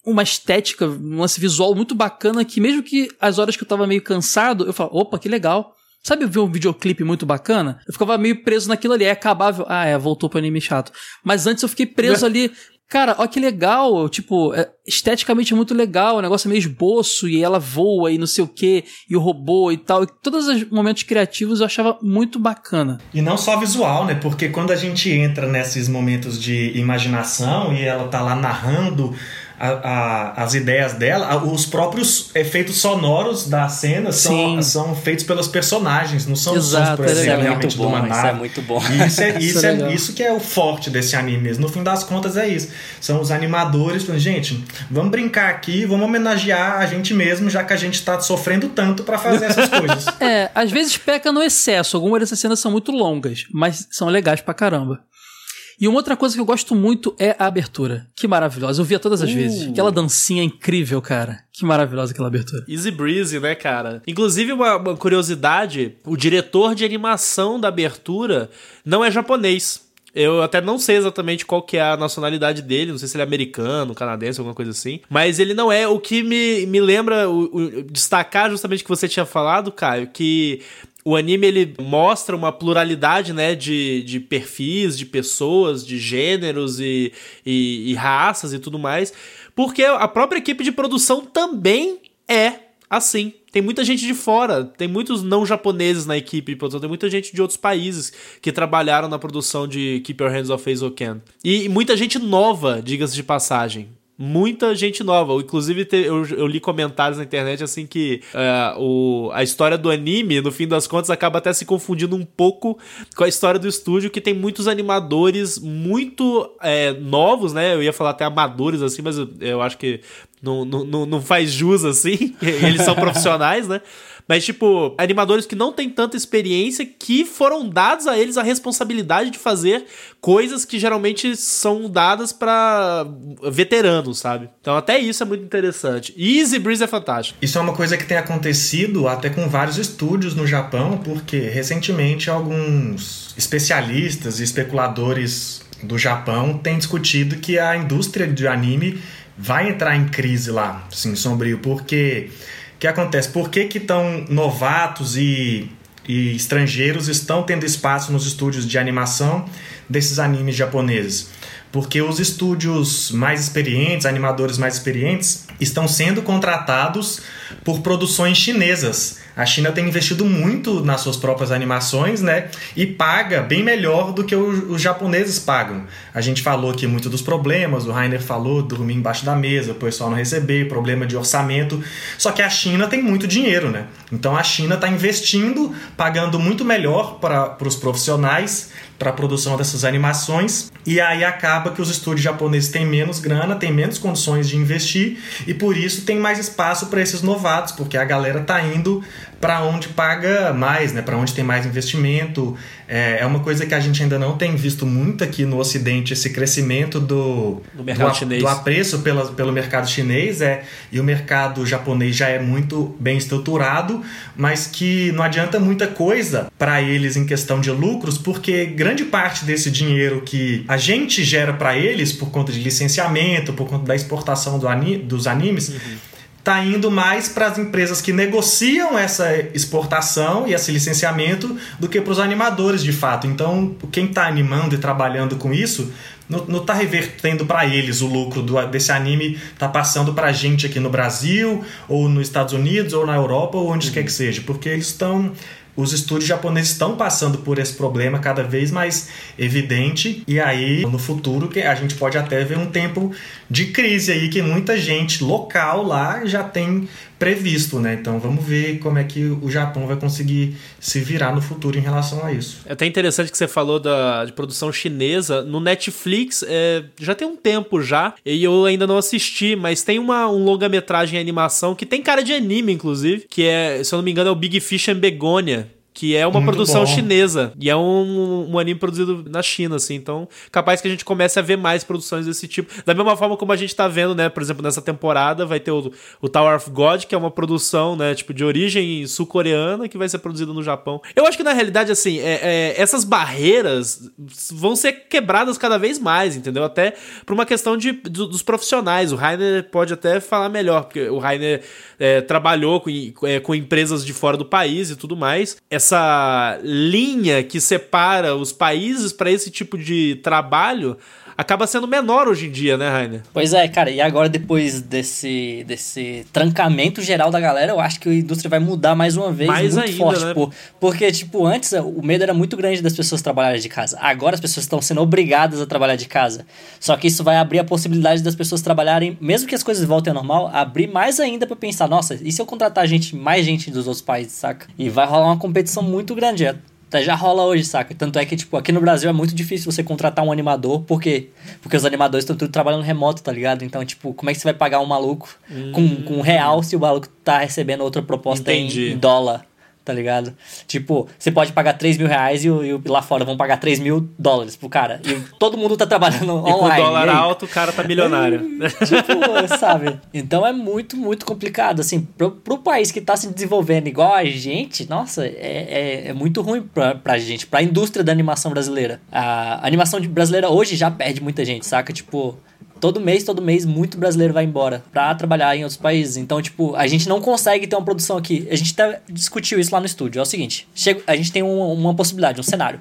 uma estética, um lance visual muito bacana que mesmo que as horas que eu tava meio cansado, eu falo, opa, que legal. Sabe ver um videoclipe muito bacana? Eu ficava meio preso naquilo ali. É acabável. Ah, é, voltou pro anime chato. Mas antes eu fiquei preso ali Cara, olha que legal, tipo, é, esteticamente é muito legal, o negócio é meio esboço e ela voa e não sei o que, e o robô e tal. E todos os momentos criativos eu achava muito bacana. E não só visual, né? Porque quando a gente entra nesses momentos de imaginação e ela tá lá narrando a, a, as ideias dela, os próprios efeitos sonoros da cena são, são feitos pelos personagens, não são Exato, sons, por exemplo, é realmente bom, Isso é muito bom. E isso, é, isso, é, é isso que é o forte desse anime mesmo. No fim das contas é isso. São os animadores falando, gente, vamos brincar aqui, vamos homenagear a gente mesmo, já que a gente tá sofrendo tanto para fazer essas coisas. É, às vezes peca no excesso. Algumas dessas cenas são muito longas, mas são legais pra caramba. E uma outra coisa que eu gosto muito é a abertura. Que maravilhosa. Eu via todas as uh. vezes. Aquela dancinha incrível, cara. Que maravilhosa aquela abertura. Easy Breezy, né, cara? Inclusive, uma, uma curiosidade: o diretor de animação da abertura não é japonês. Eu até não sei exatamente qual que é a nacionalidade dele, não sei se ele é americano, canadense, alguma coisa assim. Mas ele não é. O que me, me lembra o, o, destacar justamente o que você tinha falado, Caio, que o anime ele mostra uma pluralidade né, de, de perfis, de pessoas, de gêneros e, e, e raças e tudo mais, porque a própria equipe de produção também é assim. Tem muita gente de fora, tem muitos não japoneses na equipe de produção, tem muita gente de outros países que trabalharam na produção de Keep Your Hands Off Ace Can. E muita gente nova, diga-se de passagem muita gente nova. Inclusive, eu, li comentários na internet assim que uh, o, a história do anime, no fim das contas, acaba até se confundindo um pouco com a história do estúdio, que tem muitos animadores muito é, novos, né? Eu ia falar até amadores, assim, mas eu acho que não, não, não faz jus assim. Eles são profissionais, né? Mas, tipo, animadores que não têm tanta experiência que foram dados a eles a responsabilidade de fazer coisas que geralmente são dadas para veteranos, sabe? Então, até isso é muito interessante. Easy Breeze é fantástico. Isso é uma coisa que tem acontecido até com vários estúdios no Japão, porque recentemente alguns especialistas e especuladores do Japão têm discutido que a indústria de anime vai entrar em crise lá, assim, sombrio, porque que acontece? Por que que tão novatos e, e estrangeiros estão tendo espaço nos estúdios de animação desses animes japoneses? Porque os estúdios mais experientes, animadores mais experientes, estão sendo contratados por produções chinesas. A China tem investido muito nas suas próprias animações, né? E paga bem melhor do que os japoneses pagam. A gente falou aqui muito dos problemas, o Rainer falou dormir embaixo da mesa, o pessoal não receber, problema de orçamento. Só que a China tem muito dinheiro, né? Então a China está investindo, pagando muito melhor para os profissionais para a produção dessas animações e aí acaba que os estúdios japoneses têm menos grana, têm menos condições de investir e por isso tem mais espaço para esses novatos, porque a galera tá indo para onde paga mais, né? Para onde tem mais investimento. É, é uma coisa que a gente ainda não tem visto muito aqui no Ocidente esse crescimento do, do, mercado do, chinês. do apreço pela, pelo mercado chinês é e o mercado japonês já é muito bem estruturado, mas que não adianta muita coisa para eles em questão de lucros, porque grande parte desse dinheiro que a gente gera para eles por conta de licenciamento, por conta da exportação do ani, dos animes uhum está indo mais para as empresas que negociam essa exportação e esse licenciamento do que para os animadores de fato. Então, quem está animando e trabalhando com isso não está revertendo para eles o lucro do, desse anime, está passando para a gente aqui no Brasil, ou nos Estados Unidos, ou na Europa, ou onde uhum. quer que seja, porque eles estão os estúdios japoneses estão passando por esse problema cada vez mais evidente. E aí no futuro que a gente pode até ver um tempo de crise aí que muita gente local lá já tem previsto, né? Então vamos ver como é que o Japão vai conseguir se virar no futuro em relação a isso. É até interessante que você falou da de produção chinesa. No Netflix é, já tem um tempo já, e eu ainda não assisti, mas tem uma, um longa-metragem em animação que tem cara de anime, inclusive, que é, se eu não me engano, é o Big Fish and Begonia que é uma Muito produção bom. chinesa. E é um, um anime produzido na China, assim. Então, capaz que a gente comece a ver mais produções desse tipo. Da mesma forma como a gente tá vendo, né? Por exemplo, nessa temporada vai ter o, o Tower of God, que é uma produção, né? Tipo, de origem sul-coreana, que vai ser produzida no Japão. Eu acho que, na realidade, assim, é, é, essas barreiras vão ser quebradas cada vez mais, entendeu? Até por uma questão de, dos profissionais. O Rainer pode até falar melhor, porque o Rainer é, trabalhou com, é, com empresas de fora do país e tudo mais. Essa linha que separa os países para esse tipo de trabalho acaba sendo menor hoje em dia, né, Rainer? Pois é, cara, e agora depois desse, desse trancamento geral da galera, eu acho que a indústria vai mudar mais uma vez mais muito ainda, forte, né? Por, porque, tipo, antes o medo era muito grande das pessoas trabalharem de casa. Agora as pessoas estão sendo obrigadas a trabalhar de casa. Só que isso vai abrir a possibilidade das pessoas trabalharem, mesmo que as coisas voltem ao normal, abrir mais ainda para pensar, nossa, e se eu contratar gente, mais gente dos outros países, saca? E vai rolar uma competição muito grande. É já rola hoje, saca? Tanto é que, tipo, aqui no Brasil é muito difícil você contratar um animador, por quê? Porque os animadores estão tudo trabalhando remoto, tá ligado? Então, tipo, como é que você vai pagar um maluco hum. com, com um real se o maluco tá recebendo outra proposta em dólar? Tá ligado? Tipo, você pode pagar 3 mil reais e, e lá fora vão pagar 3 mil dólares pro cara. E todo mundo tá trabalhando e online. Com o dólar alto, o cara tá milionário. tipo, sabe? Então é muito, muito complicado. Assim, pro, pro país que tá se desenvolvendo igual a gente, nossa, é, é, é muito ruim pra, pra gente, pra indústria da animação brasileira. A animação brasileira hoje já perde muita gente, saca? Tipo, todo mês, todo mês, muito brasileiro vai embora pra trabalhar em outros países. Então, tipo, a gente não consegue ter uma produção aqui. A gente até discutiu isso lá no estúdio. É o seguinte: chega, a gente tem um, uma possibilidade, um cenário.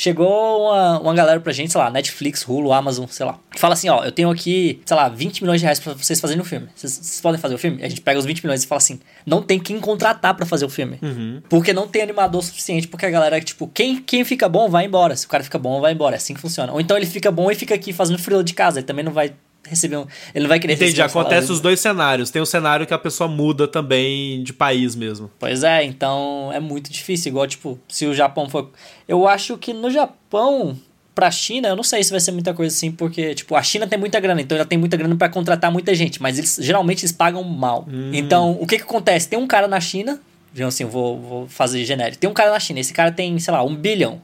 Chegou uma, uma galera pra gente, sei lá, Netflix, Hulu, Amazon, sei lá. Que fala assim, ó, eu tenho aqui, sei lá, 20 milhões de reais pra vocês fazerem o filme. Vocês, vocês podem fazer o filme? A gente pega os 20 milhões e fala assim, não tem quem contratar para fazer o filme. Uhum. Porque não tem animador suficiente, porque a galera, tipo, quem, quem fica bom vai embora. Se o cara fica bom, vai embora. É assim que funciona. Ou então ele fica bom e fica aqui fazendo frio de casa. Ele também não vai receber um. Ele não vai querer Entendi, acontece os dois cenários. Tem o cenário que a pessoa muda também de país mesmo. Pois é, então é muito difícil. Igual, tipo, se o Japão for. Eu acho que no Japão, pra China, eu não sei se vai ser muita coisa assim, porque, tipo, a China tem muita grana, então ela tem muita grana para contratar muita gente, mas eles geralmente eles pagam mal. Hum. Então, o que que acontece? Tem um cara na China. Digamos assim, vou, vou fazer genérico. Tem um cara na China, esse cara tem, sei lá, um bilhão.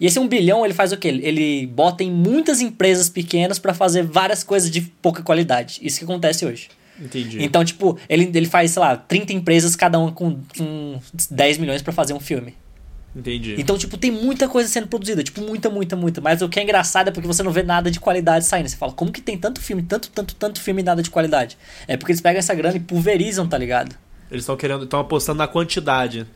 E esse 1 bilhão, ele faz o quê? Ele bota em muitas empresas pequenas para fazer várias coisas de pouca qualidade. Isso que acontece hoje. Entendi. Então, tipo, ele, ele faz, sei lá, 30 empresas, cada uma com, com 10 milhões para fazer um filme. Entendi. Então, tipo, tem muita coisa sendo produzida, tipo, muita, muita, muita. Mas o que é engraçado é porque você não vê nada de qualidade saindo. Você fala, como que tem tanto filme, tanto, tanto, tanto filme e nada de qualidade? É porque eles pegam essa grana e pulverizam, tá ligado? Eles estão querendo, estão apostando na quantidade.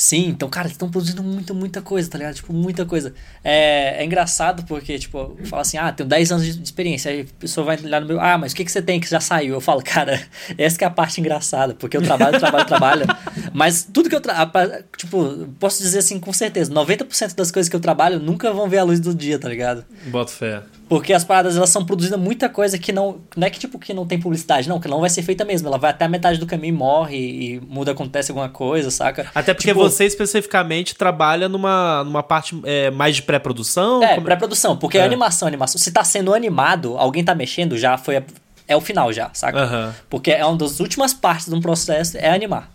Sim, então, cara, eles estão produzindo muita, muita coisa, tá ligado? Tipo, muita coisa. É, é engraçado porque, tipo, fala assim, ah, tenho 10 anos de experiência. Aí a pessoa vai lá no meu, ah, mas o que, que você tem que já saiu? Eu falo, cara, essa é a parte engraçada, porque eu trabalho, trabalho, trabalho. Mas tudo que eu trabalho, tipo, posso dizer assim com certeza, 90% das coisas que eu trabalho nunca vão ver a luz do dia, tá ligado? Boto fé. Porque as paradas elas são produzindo muita coisa que não. Não é que tipo que não tem publicidade, não, que não vai ser feita mesmo. Ela vai até a metade do caminho e morre e muda, acontece alguma coisa, saca? Até porque Tipo, você especificamente trabalha numa, numa parte é, mais de pré-produção. É, Como- pré-produção, porque É. é animação, animação. Se tá sendo animado, alguém tá mexendo, já foi. É o final já, saca? Aham. Porque é uma das últimas partes de um processo é animar.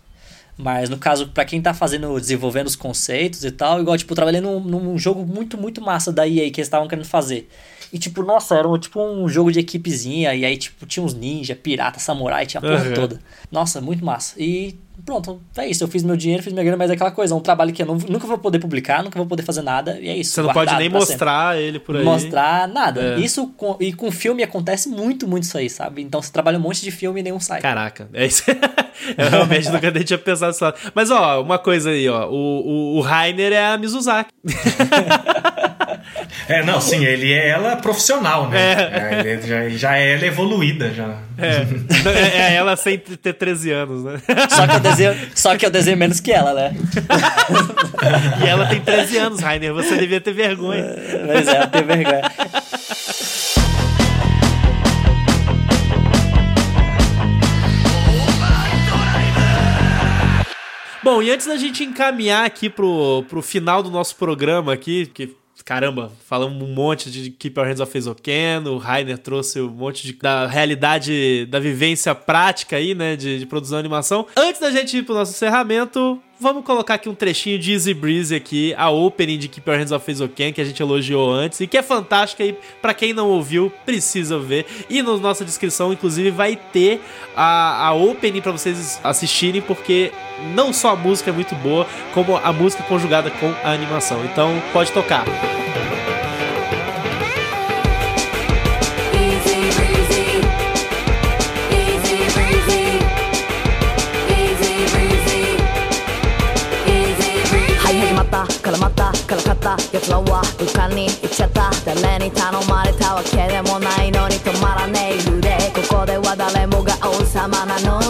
Mas no caso, pra quem tá fazendo, desenvolvendo os conceitos e tal, igual, tipo, trabalhei num, num jogo muito, muito massa da EA que eles estavam querendo fazer. E, tipo, nossa, era um, tipo um jogo de equipezinha, e aí, tipo, tinha uns ninja, pirata, samurai, tinha a porra Uhum. toda. Nossa, muito massa. E pronto, é isso. Eu fiz meu dinheiro, fiz minha grana, mas é aquela coisa, é um trabalho que eu não- nunca vou poder publicar, nunca vou poder fazer nada, e é isso. Você não pode nem pra sempre mostrar ele por aí. mostrar nada. É. Isso com, e com filme acontece muito, muito isso aí, sabe? Então você trabalha um monte de filme e nenhum sai. Caraca, é isso. eu realmente nunca nem tinha pensado nisso. Mas, ó, uma coisa aí, ó. O, o, o Rainer é a Mizuzaki. É, não, sim, ele é ela profissional, né? É, ele já, já é ela evoluída, já. É, é ela sem ter 13 anos, né? Só que eu desenho, só que eu desenho menos que ela, né? E ela tem 13 anos, Rainer. Você devia ter vergonha. Mas é, eu tenho vergonha. Bom, e antes da gente encaminhar aqui pro, pro final do nosso programa aqui, que caramba, falamos um monte de Keep Your Hands Off Ezoken, o Rainer trouxe um monte de, da realidade, da vivência prática aí, né, de, de produção de animação. Antes da gente ir pro nosso encerramento, vamos colocar aqui um trechinho de Easy Breeze aqui, a opening de Keep Your Hands Off Ezoken, que a gente elogiou antes, e que é fantástica e pra quem não ouviu, precisa ver. E na nossa descrição, inclusive, vai ter a, a opening pra vocês assistirem, porque não só a música é muito boa, como a música conjugada com a animação. Então, pode tocar. Easy った。奴らは床に行っちゃった。誰に頼まれたわけでもないのに止まらねえ。腕ここでは誰もが王様なのに。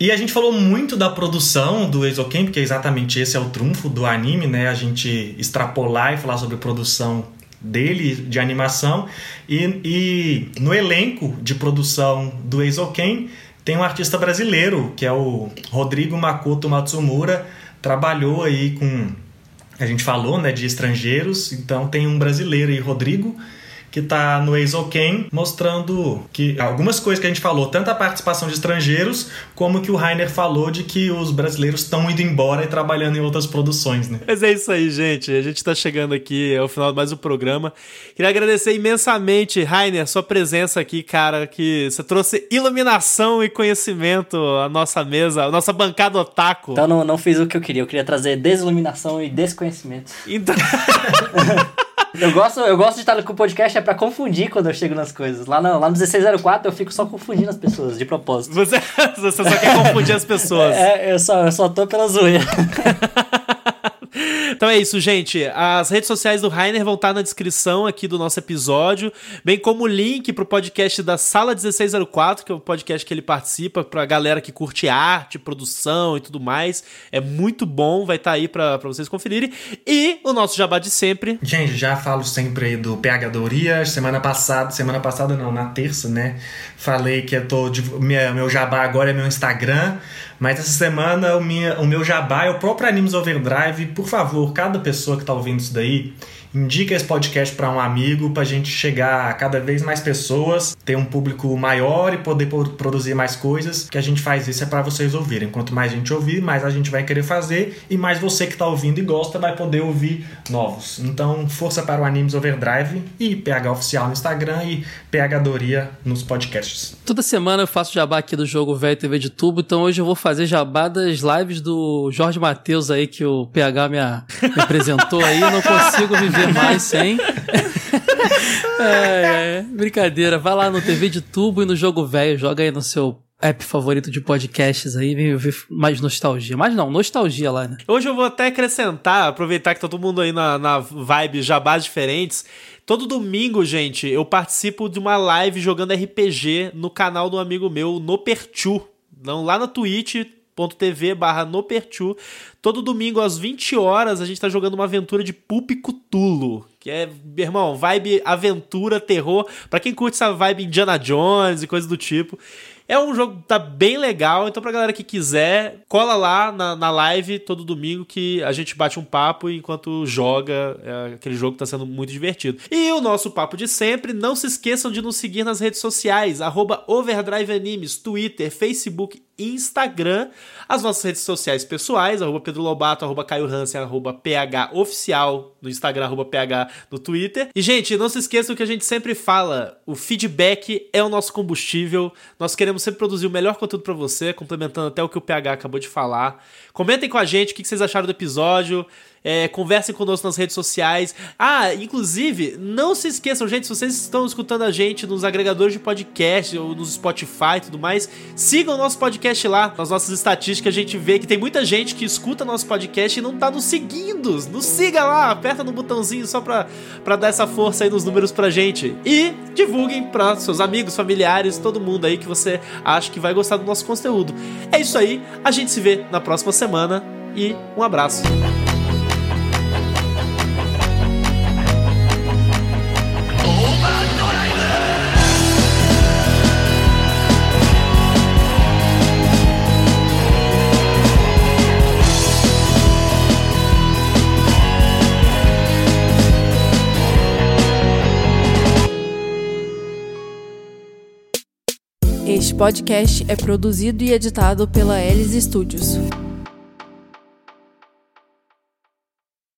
E a gente falou muito da produção do Eizouken, porque exatamente esse é o trunfo do anime, né? A gente extrapolar e falar sobre produção dele de animação. E, e no elenco de produção do Eizouken tem um artista brasileiro, que é o Rodrigo Makoto Matsumura. Trabalhou aí com. A gente falou, né, de estrangeiros, então tem um brasileiro aí, Rodrigo, que tá no Eizouken, mostrando que algumas coisas que a gente falou, tanto a participação de estrangeiros, como que o Rainer falou de que os brasileiros estão indo embora e trabalhando em outras produções, né? Mas é isso aí, gente. A gente tá chegando aqui ao final de mais um programa. Queria agradecer imensamente, Rainer, sua presença aqui, cara, que você trouxe iluminação e conhecimento à nossa mesa, à nossa bancada otaku. Então não, não fiz o que eu queria. Eu queria trazer desiluminação e desconhecimento. Então... Eu gosto, eu gosto de estar com o podcast é pra confundir quando eu chego nas coisas. Lá no, lá no 1604 eu fico só confundindo as pessoas, de propósito. Você, você só quer confundir as pessoas. É, eu só, eu só tô pela zoeira. Então é isso, gente. As redes sociais do Rainer vão estar na descrição aqui do nosso episódio, bem como o link pro podcast da Sala 1604, que é o podcast que ele participa, pra galera que curte arte, produção e tudo mais. É muito bom, vai estar aí pra, pra vocês conferirem. E o nosso jabá de sempre. Gente, já falo sempre aí do PH Doria. Semana passada, semana passada não, na terça, né? Falei que eu tô. Meu jabá agora é meu Instagram. Mas essa semana o, minha, o meu jabá é o próprio Animes Overdrive. Por favor, cada pessoa que tá ouvindo isso daí, indica esse podcast para um amigo para a gente chegar a cada vez mais pessoas, ter um público maior e poder po- produzir mais coisas. Que a gente faz isso é para vocês ouvirem. Quanto mais gente ouvir, mais a gente vai querer fazer e mais você que está ouvindo e gosta vai poder ouvir novos. Então, força para o Animes Overdrive e PH Oficial no Instagram e PH Doria nos podcasts. Toda semana eu faço jabá aqui do jogo Velho TV de Tubo, então hoje eu vou fazer jabá das lives do Jorge Matheus aí que o PH me, me apresentou aí, eu não consigo viver mais sem. é, é, brincadeira, vai lá no TV de Tubo e no Jogo Velho, joga aí no seu app favorito de podcasts aí, vem ver mais nostalgia. Mas não, nostalgia lá, né? Hoje eu vou até acrescentar, aproveitar que tá todo mundo aí na, na vibe jabás diferentes. Todo domingo, gente, eu participo de uma live jogando RPG no canal do amigo meu, No Perchu. Não, lá na twitch.tv barra Noperchu. Todo domingo, às 20 horas, a gente tá jogando uma aventura de Pup Cthulhu. Que é, meu irmão, vibe aventura, terror. Pra quem curte essa vibe Indiana Jones e coisa do tipo. É um jogo que tá bem legal, então pra galera que quiser, cola lá na, na live todo domingo que a gente bate um papo enquanto joga. É, aquele jogo tá sendo muito divertido. E o nosso papo de sempre, não se esqueçam de nos seguir nas redes sociais, arroba Overdrive Animes, Twitter, Facebook Instagram. As nossas redes sociais pessoais, arroba Pedro Lobato, arroba Caio Hansen, arroba PH Oficial no Instagram, arroba PH no Twitter. E, gente, não se esqueçam que a gente sempre fala, o feedback é o nosso combustível. Nós queremos sempre produzir o melhor conteúdo pra você, complementando até o que o PH acabou de falar. Comentem com a gente o que vocês acharam do episódio. É, conversem conosco nas redes sociais. Ah, inclusive, não se esqueçam, gente, se vocês estão escutando a gente nos agregadores de podcast ou nos Spotify e tudo mais, sigam o nosso podcast lá. Nas nossas estatísticas a gente vê que tem muita gente que escuta nosso podcast e não tá nos seguindo. Nos siga lá, aperta no botãozinho só pra, pra dar essa força aí nos números pra gente. E divulguem pra seus amigos, familiares, todo mundo aí que você acha que vai gostar do nosso conteúdo. É isso aí, a gente se vê na próxima semana e um abraço. Este podcast é produzido e editado pela Elis Studios.